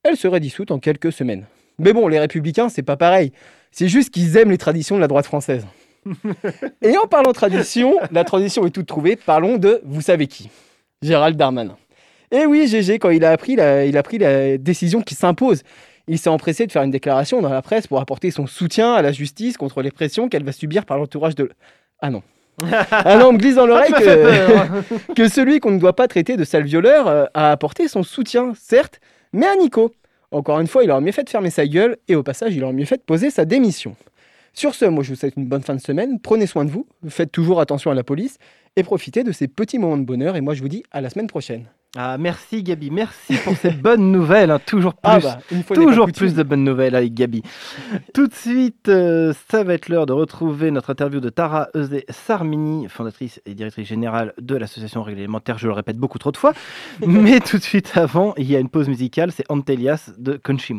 elle serait dissoute en quelques semaines. Mais bon, les républicains, c'est pas pareil. C'est juste qu'ils aiment les traditions de la droite française. Et en parlant tradition, la tradition est toute trouvée. Parlons de vous savez qui Gérald Darmanin. Et oui, GG, quand il a, appris la, il a pris la décision qui s'impose, il s'est empressé de faire une déclaration dans la presse pour apporter son soutien à la justice contre les pressions qu'elle va subir par l'entourage de... Ah non. Ah non, on me glisse dans l'oreille que, que celui qu'on ne doit pas traiter de sale violeur euh, a apporté son soutien, certes, mais à Nico. Encore une fois, il aurait mieux fait de fermer sa gueule et au passage, il aurait mieux fait de poser sa démission. Sur ce, moi je vous souhaite une bonne fin de semaine, prenez soin de vous, faites toujours attention à la police et profitez de ces petits moments de bonheur et moi je vous dis à la semaine prochaine. Ah, merci Gabi, merci pour ces bonnes nouvelles. hein, toujours plus, Ah bah, une fois n'est pas toujours plus de bonnes nouvelles avec Gabi. Tout de suite, euh, ça va être l'heure de retrouver notre interview de Tara Eusé Sarmini, fondatrice et directrice générale de l'association réglementaire. Je le répète beaucoup trop de fois. Mais tout de suite avant, il y a une pause musicale, c'est Antelias de Country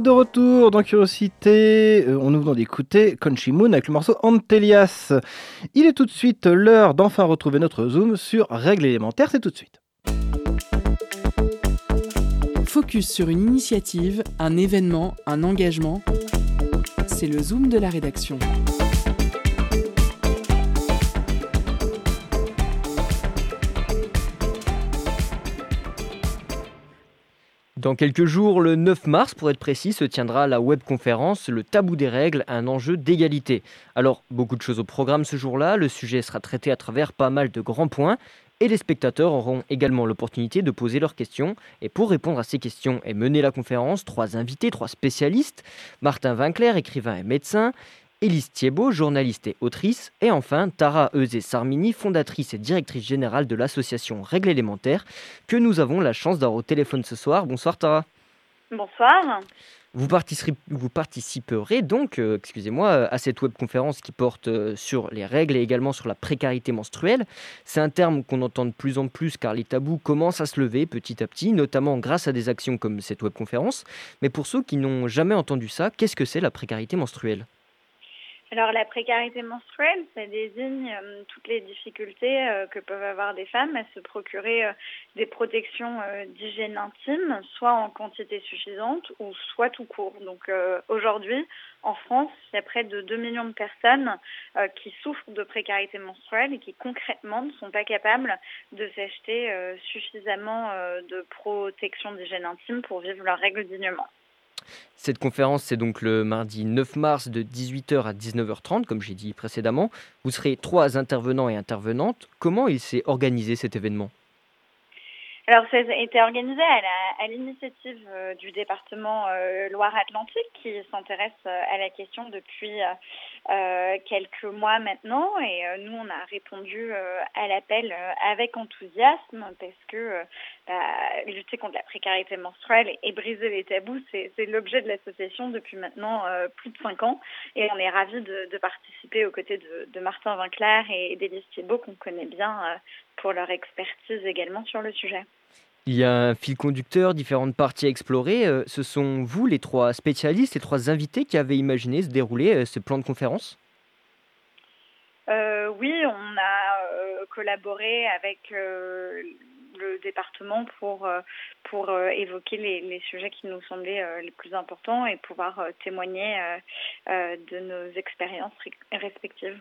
de retour dans Curiosité. Euh, on nous venons d'écouter Conchi Moon avec le morceau Antelias. Il est tout de suite l'heure d'enfin retrouver notre Zoom sur règles élémentaires. C'est tout de suite. Focus sur une initiative, un événement, un engagement. C'est le Zoom de la rédaction. Dans quelques jours, le 9 mars pour être précis, se tiendra la webconférence Le tabou des règles, un enjeu d'égalité. Alors, beaucoup de choses au programme ce jour-là, le sujet sera traité à travers pas mal de grands points, et les spectateurs auront également l'opportunité de poser leurs questions. Et pour répondre à ces questions et mener la conférence, trois invités, trois spécialistes, Martin Winkler, écrivain et médecin, Élise Thiebaud, journaliste et autrice, et enfin Tara Eusé-Sarmini, fondatrice et directrice générale de l'association Règles élémentaires, que nous avons la chance d'avoir au téléphone ce soir. Bonsoir Tara. Bonsoir. Vous participerez, vous participerez donc, euh, excusez-moi, à cette webconférence qui porte euh, sur les règles et également sur la précarité menstruelle. C'est un terme qu'on entend de plus en plus car les tabous commencent à se lever petit à petit, notamment grâce à des actions comme cette webconférence. Mais pour ceux qui n'ont jamais entendu ça, qu'est-ce que c'est la précarité menstruelle? Alors la précarité menstruelle, ça désigne euh, toutes les difficultés euh, que peuvent avoir des femmes à se procurer euh, des protections d'hygiène intime, soit en quantité suffisante ou soit tout court. Donc aujourd'hui, en France, il y a près de 2 millions de personnes qui souffrent de précarité menstruelle et qui concrètement ne sont pas capables de s'acheter suffisamment de protection d'hygiène intime pour vivre leurs règles dignement. Cette conférence, c'est donc le mardi 9 mars de 18h à 19h30, comme j'ai dit précédemment. Vous serez trois intervenants et intervenantes. Comment il s'est organisé cet événement? Alors, ça a été organisé à l'initiative euh, du département euh, Loire-Atlantique qui s'intéresse euh, à la question depuis quelques mois maintenant. Et nous, on a répondu à l'appel avec enthousiasme parce que euh, lutter contre la précarité menstruelle et, et briser les tabous, c'est l'objet de l'association depuis maintenant euh, plus de cinq ans. Et on est ravis de, de participer aux côtés de, de Martin Vinclair et d'Élise Thiebaud qu'on connaît bien euh, pour leur expertise également sur le sujet. Il y a un fil conducteur, différentes parties à explorer. Euh, Ce sont vous, les trois spécialistes, les trois invités, qui avez imaginé se dérouler ce plan de conférence? Oui, on a collaboré avec le département pour, euh, pour euh, évoquer les, les sujets qui nous semblaient euh, les plus importants et pouvoir témoigner de nos expériences ri- respectives.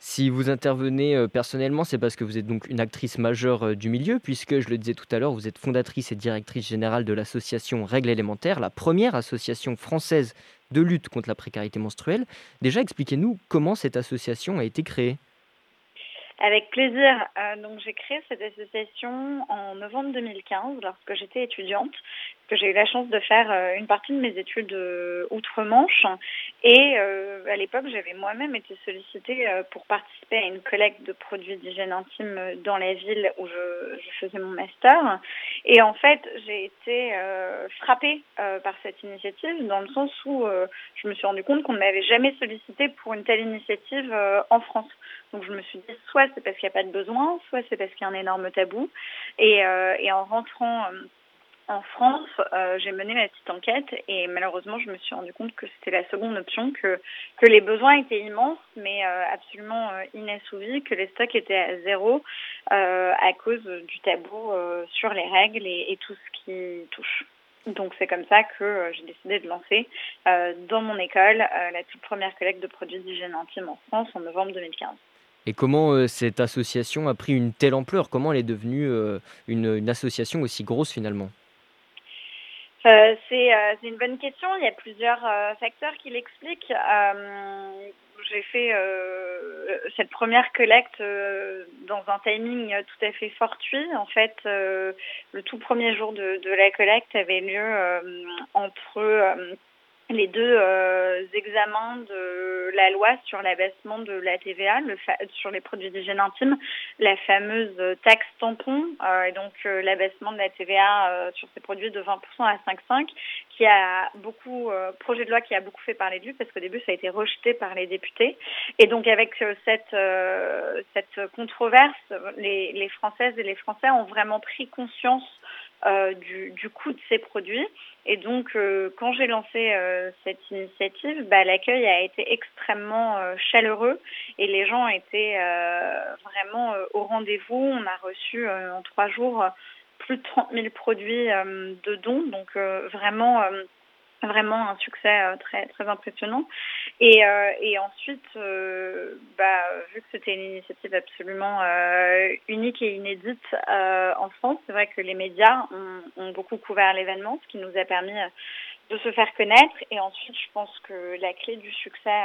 Si vous intervenez personnellement, c'est parce que vous êtes donc une actrice majeure du milieu, puisque je le disais tout à l'heure, vous êtes fondatrice et directrice générale de l'association Règles élémentaires, la première association française de lutte contre la précarité menstruelle. Déjà, expliquez-nous comment cette association a été créée. Avec plaisir. Euh, donc j'ai créé cette association en novembre 2015 lorsque j'étais étudiante, que j'ai eu la chance de faire euh, une partie de mes études euh, outre-Manche. Et euh, à l'époque, j'avais moi-même été sollicitée euh, pour participer à une collecte de produits d'hygiène intime dans la ville où je, je faisais mon master. Et en fait, j'ai été euh, frappée euh, par cette initiative dans le sens où je me suis rendu compte qu'on ne m'avait jamais sollicité pour une telle initiative en France. Donc je me suis dit, soit c'est parce qu'il n'y a pas de besoin, soit c'est parce qu'il y a un énorme tabou. Et, et en rentrant en France, euh, j'ai mené ma petite enquête et malheureusement, je me suis rendu compte que c'était la seconde option, que, les besoins étaient immenses, mais euh, absolument euh, inassouvis, que les stocks étaient à zéro euh, à cause du tabou sur les règles et, tout ce qui touche. Donc c'est comme ça que j'ai décidé de lancer dans mon école la toute première collecte de produits d'hygiène intime en France en novembre 2015. Et comment cette association a pris une telle ampleur? Comment elle est devenue une association aussi grosse finalement? Euh, c'est euh, une bonne question. Il y a plusieurs euh, facteurs qui l'expliquent. Euh, J'ai fait euh, cette première collecte dans un timing tout à fait fortuit. En fait, le tout premier jour de, de la collecte avait lieu entre les deux euh, examens de la loi sur l'abaissement de la TVA le fa- sur les produits d'hygiène intime, la fameuse taxe tampon, euh, et donc euh, l'abaissement de la TVA sur ces produits de 20% à 5,5, qui a beaucoup, projet de loi qui a beaucoup fait parler de lui, parce qu'au début ça a été rejeté par les députés. Et donc avec cette, cette controverse, les, les Françaises et les Français ont vraiment pris conscience euh, du, du coût de ces produits. Et donc, euh, quand j'ai lancé euh, cette initiative, bah, l'accueil a été extrêmement euh, chaleureux et les gens étaient vraiment au rendez-vous. On a reçu en trois jours plus de 30 000 produits de dons, donc vraiment vraiment un succès euh, très très impressionnant. Et euh, et ensuite euh, bah vu que c'était une initiative absolument euh, unique et inédite euh, en France c'est vrai que les médias ont, ont beaucoup couvert l'événement ce qui nous a permis euh, de se faire connaître. Et ensuite je pense que la clé du succès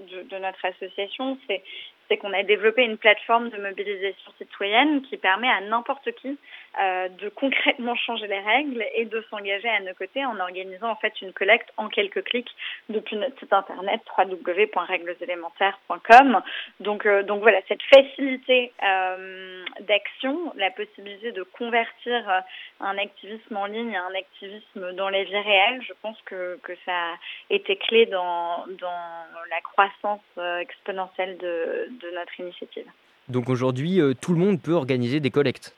de, de notre association c'est c'est qu'on a développé une plateforme de mobilisation citoyenne qui permet à n'importe qui euh, de concrètement changer les règles et de s'engager à nos côtés en organisant en fait une collecte en quelques clics depuis notre site internet www.réglesélémentaires.com. Donc, euh, donc voilà, cette facilité euh, d'action, la possibilité de convertir euh, un activisme en ligne à un activisme dans la vie réelle, je pense que, que ça a été clé dans, dans la croissance euh, exponentielle de, de notre initiative. Donc aujourd'hui, euh, tout le monde peut organiser des collectes.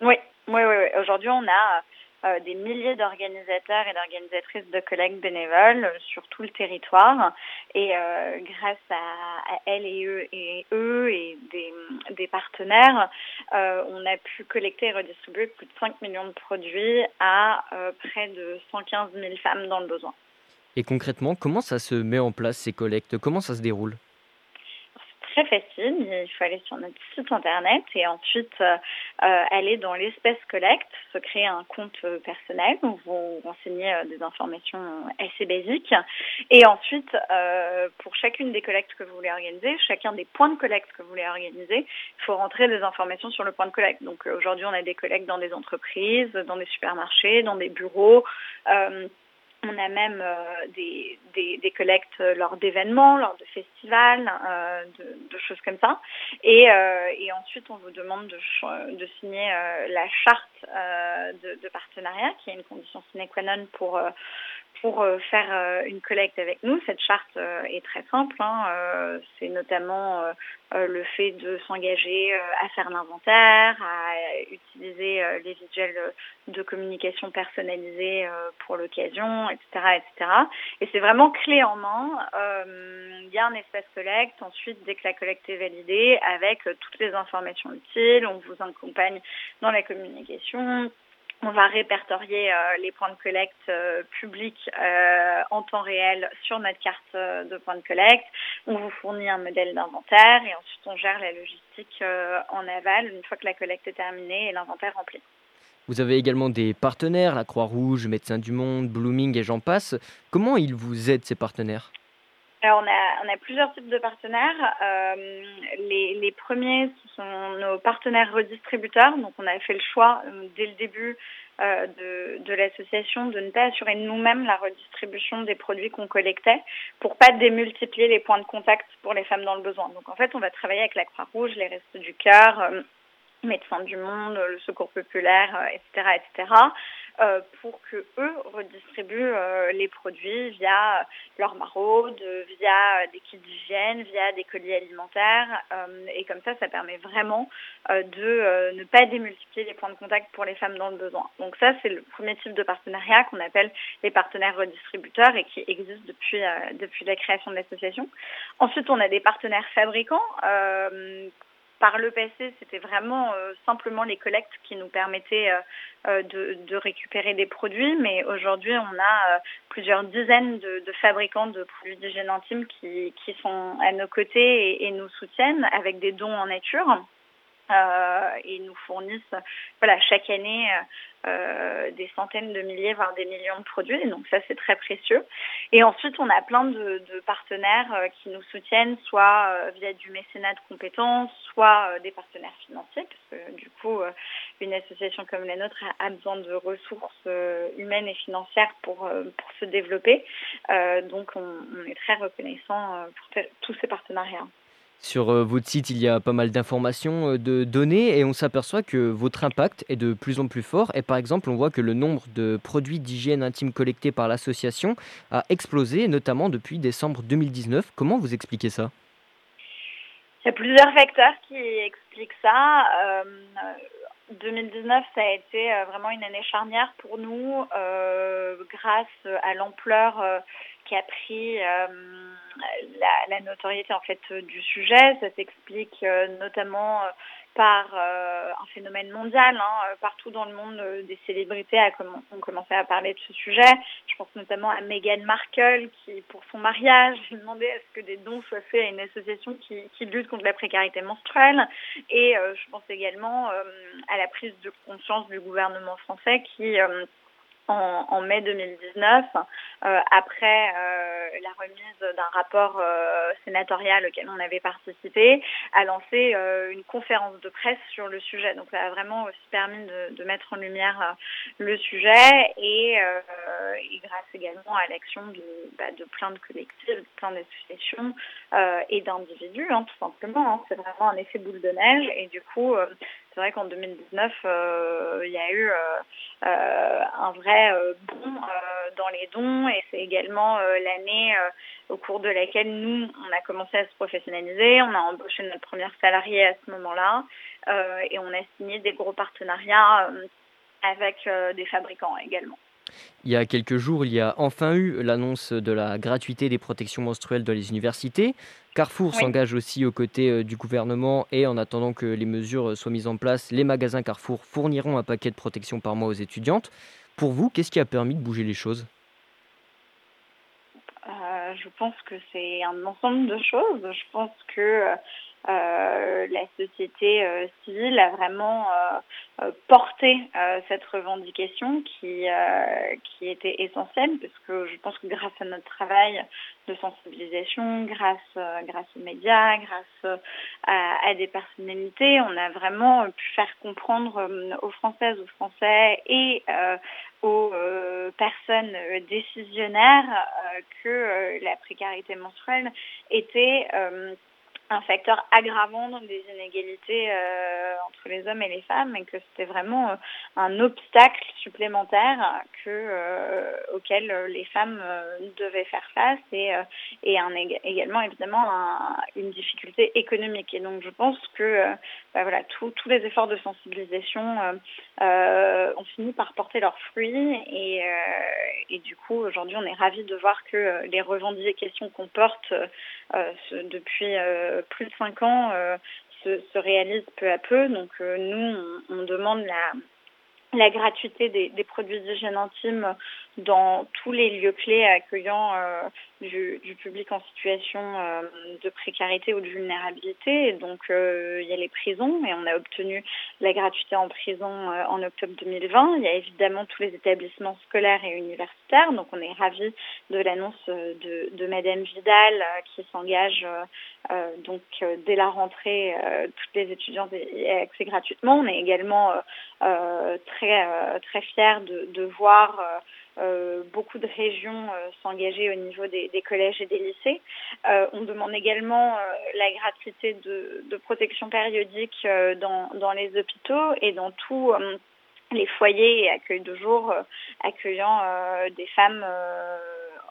Oui, oui, oui. oui. Aujourd'hui, on a euh, des milliers d'organisateurs et d'organisatrices de collectes bénévoles euh, sur tout le territoire. Et euh, grâce à, à elles et eux et, eux et des, des partenaires, on a pu collecter et redistribuer plus de 5 millions de produits à près de 115 000 femmes dans le besoin. Et concrètement, comment ça se met en place ces collectes? Comment ça se déroule? Très facile. Il faut aller sur notre site internet et ensuite euh, euh, aller dans l'espace collect, se créer un compte euh, personnel où vous renseignez euh, des informations assez basiques. Et ensuite, euh, pour chacune des collectes que vous voulez organiser, chacun des points de collecte que vous voulez organiser, il faut rentrer des informations sur le point de collecte. Donc aujourd'hui, on a des collectes dans des entreprises, dans des supermarchés, dans des bureaux. Euh, on a même euh, des, des, des collectes lors d'événements, lors de festivals, euh, de, de choses comme ça. Et, euh, et ensuite, on vous demande de, de signer euh, la charte euh, de, de partenariat, qui est une condition sine qua non pour euh, pour euh, faire euh, une collecte avec nous. Cette charte euh, est très simple. hein. C'est notamment le fait de s'engager à faire l'inventaire, à utiliser les visuels de communication personnalisés pour l'occasion, etc., etc. Et c'est vraiment clé en main. Il y a un espace collecte. Ensuite, dès que la collecte est validée, avec toutes les informations utiles, on vous accompagne dans la communication. On va répertorier euh, les points de collecte euh, publics euh, en temps réel sur notre carte de points de collecte. On vous fournit un modèle d'inventaire et ensuite on gère la logistique en aval une fois que la collecte est terminée et l'inventaire rempli. Vous avez également des partenaires, la Croix-Rouge, Médecins du Monde, Blooming et j'en passe. Comment ils vous aident ces partenaires? Alors on a, on a plusieurs types de partenaires. Euh, les, les premiers, ce sont nos partenaires redistributeurs. Donc on a fait le choix euh, dès le début euh, de, de l'association de ne pas assurer nous-mêmes la redistribution des produits qu'on collectait pour pas démultiplier les points de contact pour les femmes dans le besoin. Donc en fait on va travailler avec la Croix-Rouge, les Restos du Cœur, euh, Médecins du Monde, le Secours Populaire, euh, etc., etc., euh, pour que eux redistribuent euh, les produits via leur maraude, via euh, des kits d'hygiène, via des colis alimentaires, euh, et comme ça, ça permet vraiment euh, de euh, ne pas démultiplier les points de contact pour les femmes dans le besoin. Donc ça, c'est le premier type de partenariat qu'on appelle les partenaires redistributeurs et qui existe depuis euh, depuis la création de l'association. Ensuite, on a des partenaires fabricants. Par le passé, c'était vraiment euh, simplement les collectes qui nous permettaient euh, euh, de, récupérer des produits, mais aujourd'hui, on a plusieurs dizaines de, fabricants de produits d'hygiène intime qui, sont à nos côtés et nous soutiennent avec des dons en nature. Euh, et nous fournissent voilà chaque année euh, des centaines de milliers voire des millions de produits. Donc ça c'est très précieux. Et ensuite on a plein de, de partenaires euh, qui nous soutiennent soit euh, via du mécénat de compétences soit euh, des partenaires financiers parce que du coup euh, une association comme la nôtre a, besoin de ressources euh, humaines et financières pour euh, pour se développer. Euh, donc on, on est très reconnaissant euh, pour tous ces partenariats Sur euh, votre site, il y a pas mal d'informations, euh, de données, et on s'aperçoit que votre impact est de plus en plus fort. Et par exemple, on voit que le nombre de produits d'hygiène intime collectés par l'association a explosé, notamment depuis décembre 2019. Comment vous expliquez ça? Il y a plusieurs facteurs qui expliquent ça. Euh, 2019, ça a été euh, vraiment une année charnière pour nous grâce à l'ampleur euh, qu'a pris euh, la, notoriété en fait du sujet. Ça s'explique euh, notamment euh, par un phénomène mondial. Hein, partout dans le monde, des célébrités a ont commencé à parler de ce sujet. Je pense notamment à Meghan Markle qui, pour son mariage, a demandé à ce que des dons soient faits à une association qui, qui lutte contre la précarité menstruelle. Et je pense également à la prise de conscience du gouvernement français qui en, en mai 2019, euh, après euh, la remise d'un rapport euh, sénatorial auquel on avait participé, a lancé une conférence de presse sur le sujet. Donc ça a vraiment aussi permis de, de mettre en lumière le sujet et, et grâce également à l'action de, bah, de plein de collectifs, de plein d'associations euh, et d'individus, hein, tout simplement. Hein. C'est vraiment un effet boule de neige et du coup, euh, c'est vrai qu'en 2019, euh, il y a eu euh, euh, un vrai bond dans les dons et c'est également l'année au cours de laquelle nous, on a commencé à se professionnaliser, on a embauché notre première salariée à ce moment-là et on a signé des gros partenariats avec des fabricants également. Il y a quelques jours, il y a enfin eu l'annonce de la gratuité des protections menstruelles dans les universités. Carrefour Oui. s'engage aussi aux côtés euh, du gouvernement et en attendant que les mesures euh, soient mises en place, les magasins Carrefour fourniront un paquet de protection par mois aux étudiantes. Pour vous, qu'est-ce qui a permis de bouger les choses? Euh, je pense que c'est un ensemble de choses. Je pense que la société euh, civile a vraiment euh, euh, porté euh, cette revendication qui, euh, qui était essentielle parce que je pense que grâce à notre travail de sensibilisation, grâce, euh, grâce aux médias, grâce euh, à, à des personnalités, on a vraiment euh, pu faire comprendre euh, aux Françaises, aux Français et euh, aux euh, personnes euh, décisionnaires euh, que euh, la précarité menstruelle était euh, un facteur aggravant des inégalités euh, entre les hommes et les femmes et que c'était vraiment euh, un obstacle supplémentaire que euh, auquel les femmes devaient faire face et un, ég- également évidemment un- une difficulté économique. Et donc je pense que bah voilà tous les efforts de sensibilisation ont fini par porter leurs fruits et du coup aujourd'hui on est ravis de voir que les revendications qu'on porte depuis plus de cinq ans euh, se, se réalisent peu à peu. Donc euh, nous, on, demande la, gratuité des, produits d'hygiène intime dans tous les lieux clés accueillant euh, du, du public en situation de précarité ou de vulnérabilité. Donc il y a les prisons et on a obtenu la gratuité en prison en octobre 2020. Il y a évidemment tous les établissements scolaires et universitaires. Donc on est ravis de l'annonce de, Madame Vidal qui s'engage donc euh, dès la rentrée euh, toutes les étudiantes aient aient accès gratuitement. On est également euh, euh, très euh, très fiers de, voir euh, euh, beaucoup de régions euh, s'engager au niveau des, collèges et des lycées. Euh, on demande également euh, la gratuité de, protection périodique euh, dans, dans les hôpitaux et dans tous euh, les foyers et accueils de jour euh, accueillant euh, des femmes euh,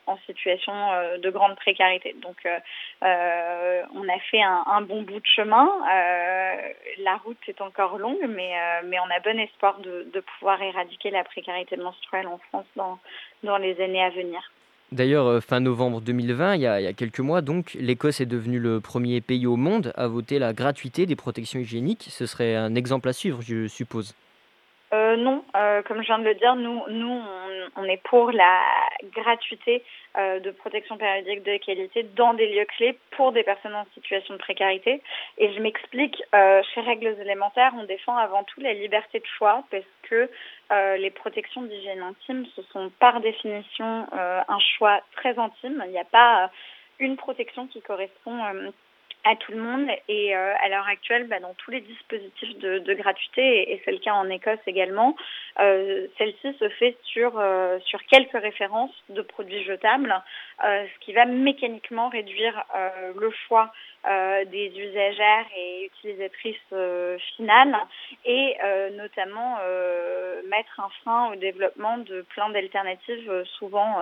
en situation euh, de grande précarité. Donc, euh, euh, on a fait un, bon bout de chemin. La route est encore longue, mais, on a bon espoir de, pouvoir éradiquer la précarité menstruelle en France dans, les années à venir. D'ailleurs, fin novembre 2020, il y, a, il y a quelques mois, donc, l'Écosse est devenue le premier pays au monde à voter la gratuité des protections hygiéniques. Ce serait un exemple à suivre, je suppose. Euh, non, euh, comme je viens de le dire, nous, nous on, on est pour la gratuité euh, de protection périodique de qualité dans des lieux clés pour des personnes en situation de précarité. Et je m'explique, euh, chez Règles élémentaires, on défend avant tout la liberté de choix parce que euh, les protections d'hygiène intime, ce sont par définition euh, un choix très intime. Il n'y a pas une protection qui correspond à tout le monde. Et euh, à l'heure actuelle bah, dans tous les dispositifs de, de gratuité et, c'est le cas en Écosse également euh, celle-ci se fait sur euh, sur quelques références de produits jetables euh, ce qui va mécaniquement réduire euh, le choix euh, des usagères et utilisatrices euh, finales et euh, notamment euh, mettre un frein au développement de plein d'alternatives euh, souvent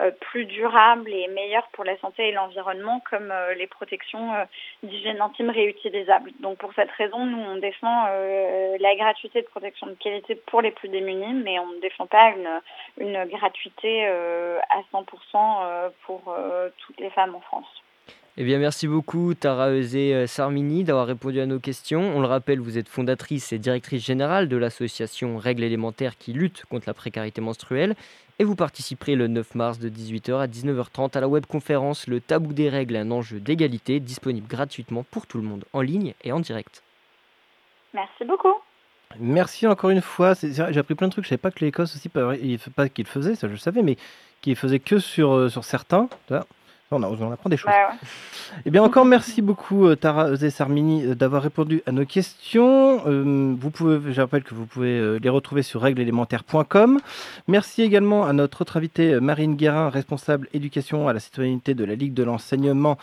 euh, plus durables et meilleures pour la santé et l'environnement comme les protections d'hygiène intime réutilisables. Donc pour cette raison, nous on défend la gratuité de protection de qualité pour les plus démunis, mais on ne défend pas une, une gratuité à 100% euh, pour toutes les femmes en France. Eh bien, merci beaucoup, Tara Eusé euh, Sarmini, d'avoir répondu à nos questions. On le rappelle, vous êtes fondatrice et directrice générale de l'association Règles élémentaires qui lutte contre la précarité menstruelle. Et vous participerez le 9 mars de 18h à 19h30 à la webconférence Le tabou des règles, un enjeu d'égalité, disponible gratuitement pour tout le monde, en ligne et en direct. Merci beaucoup. Merci encore une fois. J'ai appris plein de trucs. Je savais pas que l'Écosse aussi, pas, pas qu'il faisait, ça je le savais, mais qu'il faisait que sur, euh, sur certains. Tu vois. On, a- on apprend des choses. Ouais, ouais. Eh bien, encore merci beaucoup, euh, Tara Zessarmini, euh, d'avoir répondu à nos questions. Euh, vous pouvez, je rappelle que vous pouvez les retrouver sur règlesélémentaire.com. Merci également à notre autre invitée, Marine Guérin, responsable éducation à la citoyenneté de la Ligue de l'enseignement,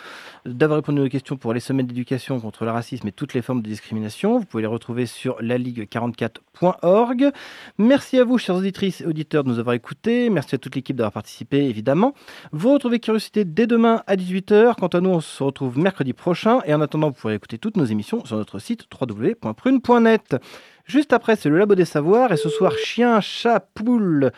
d'avoir répondu à nos questions pour les semaines d'éducation contre le racisme et toutes les formes de discrimination. Vous pouvez les retrouver sur laligue44.org. Merci à vous, chers auditrices et auditeurs, de nous avoir écoutés. Merci à toute l'équipe d'avoir participé, évidemment. Vous retrouvez Curiosité dès demain à 18h. Quant à nous, on se retrouve mercredi prochain. Et en attendant, vous pourrez écouter toutes nos émissions sur notre site www.prune.net. Juste après, c'est le Labo des Savoirs. Et ce soir, chien, chat, poule,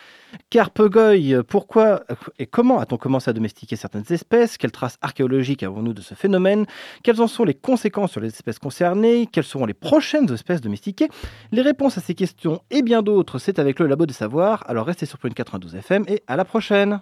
carpe goy. Pourquoi et comment a-t-on commencé à domestiquer certaines espèces? Quelles traces archéologiques avons-nous de ce phénomène? Quelles en sont les conséquences sur les espèces concernées? Quelles seront les prochaines espèces domestiquées? Les réponses à ces questions et bien d'autres, c'est avec le Labo des Savoirs. Alors restez sur Prune 92 FM et à la prochaine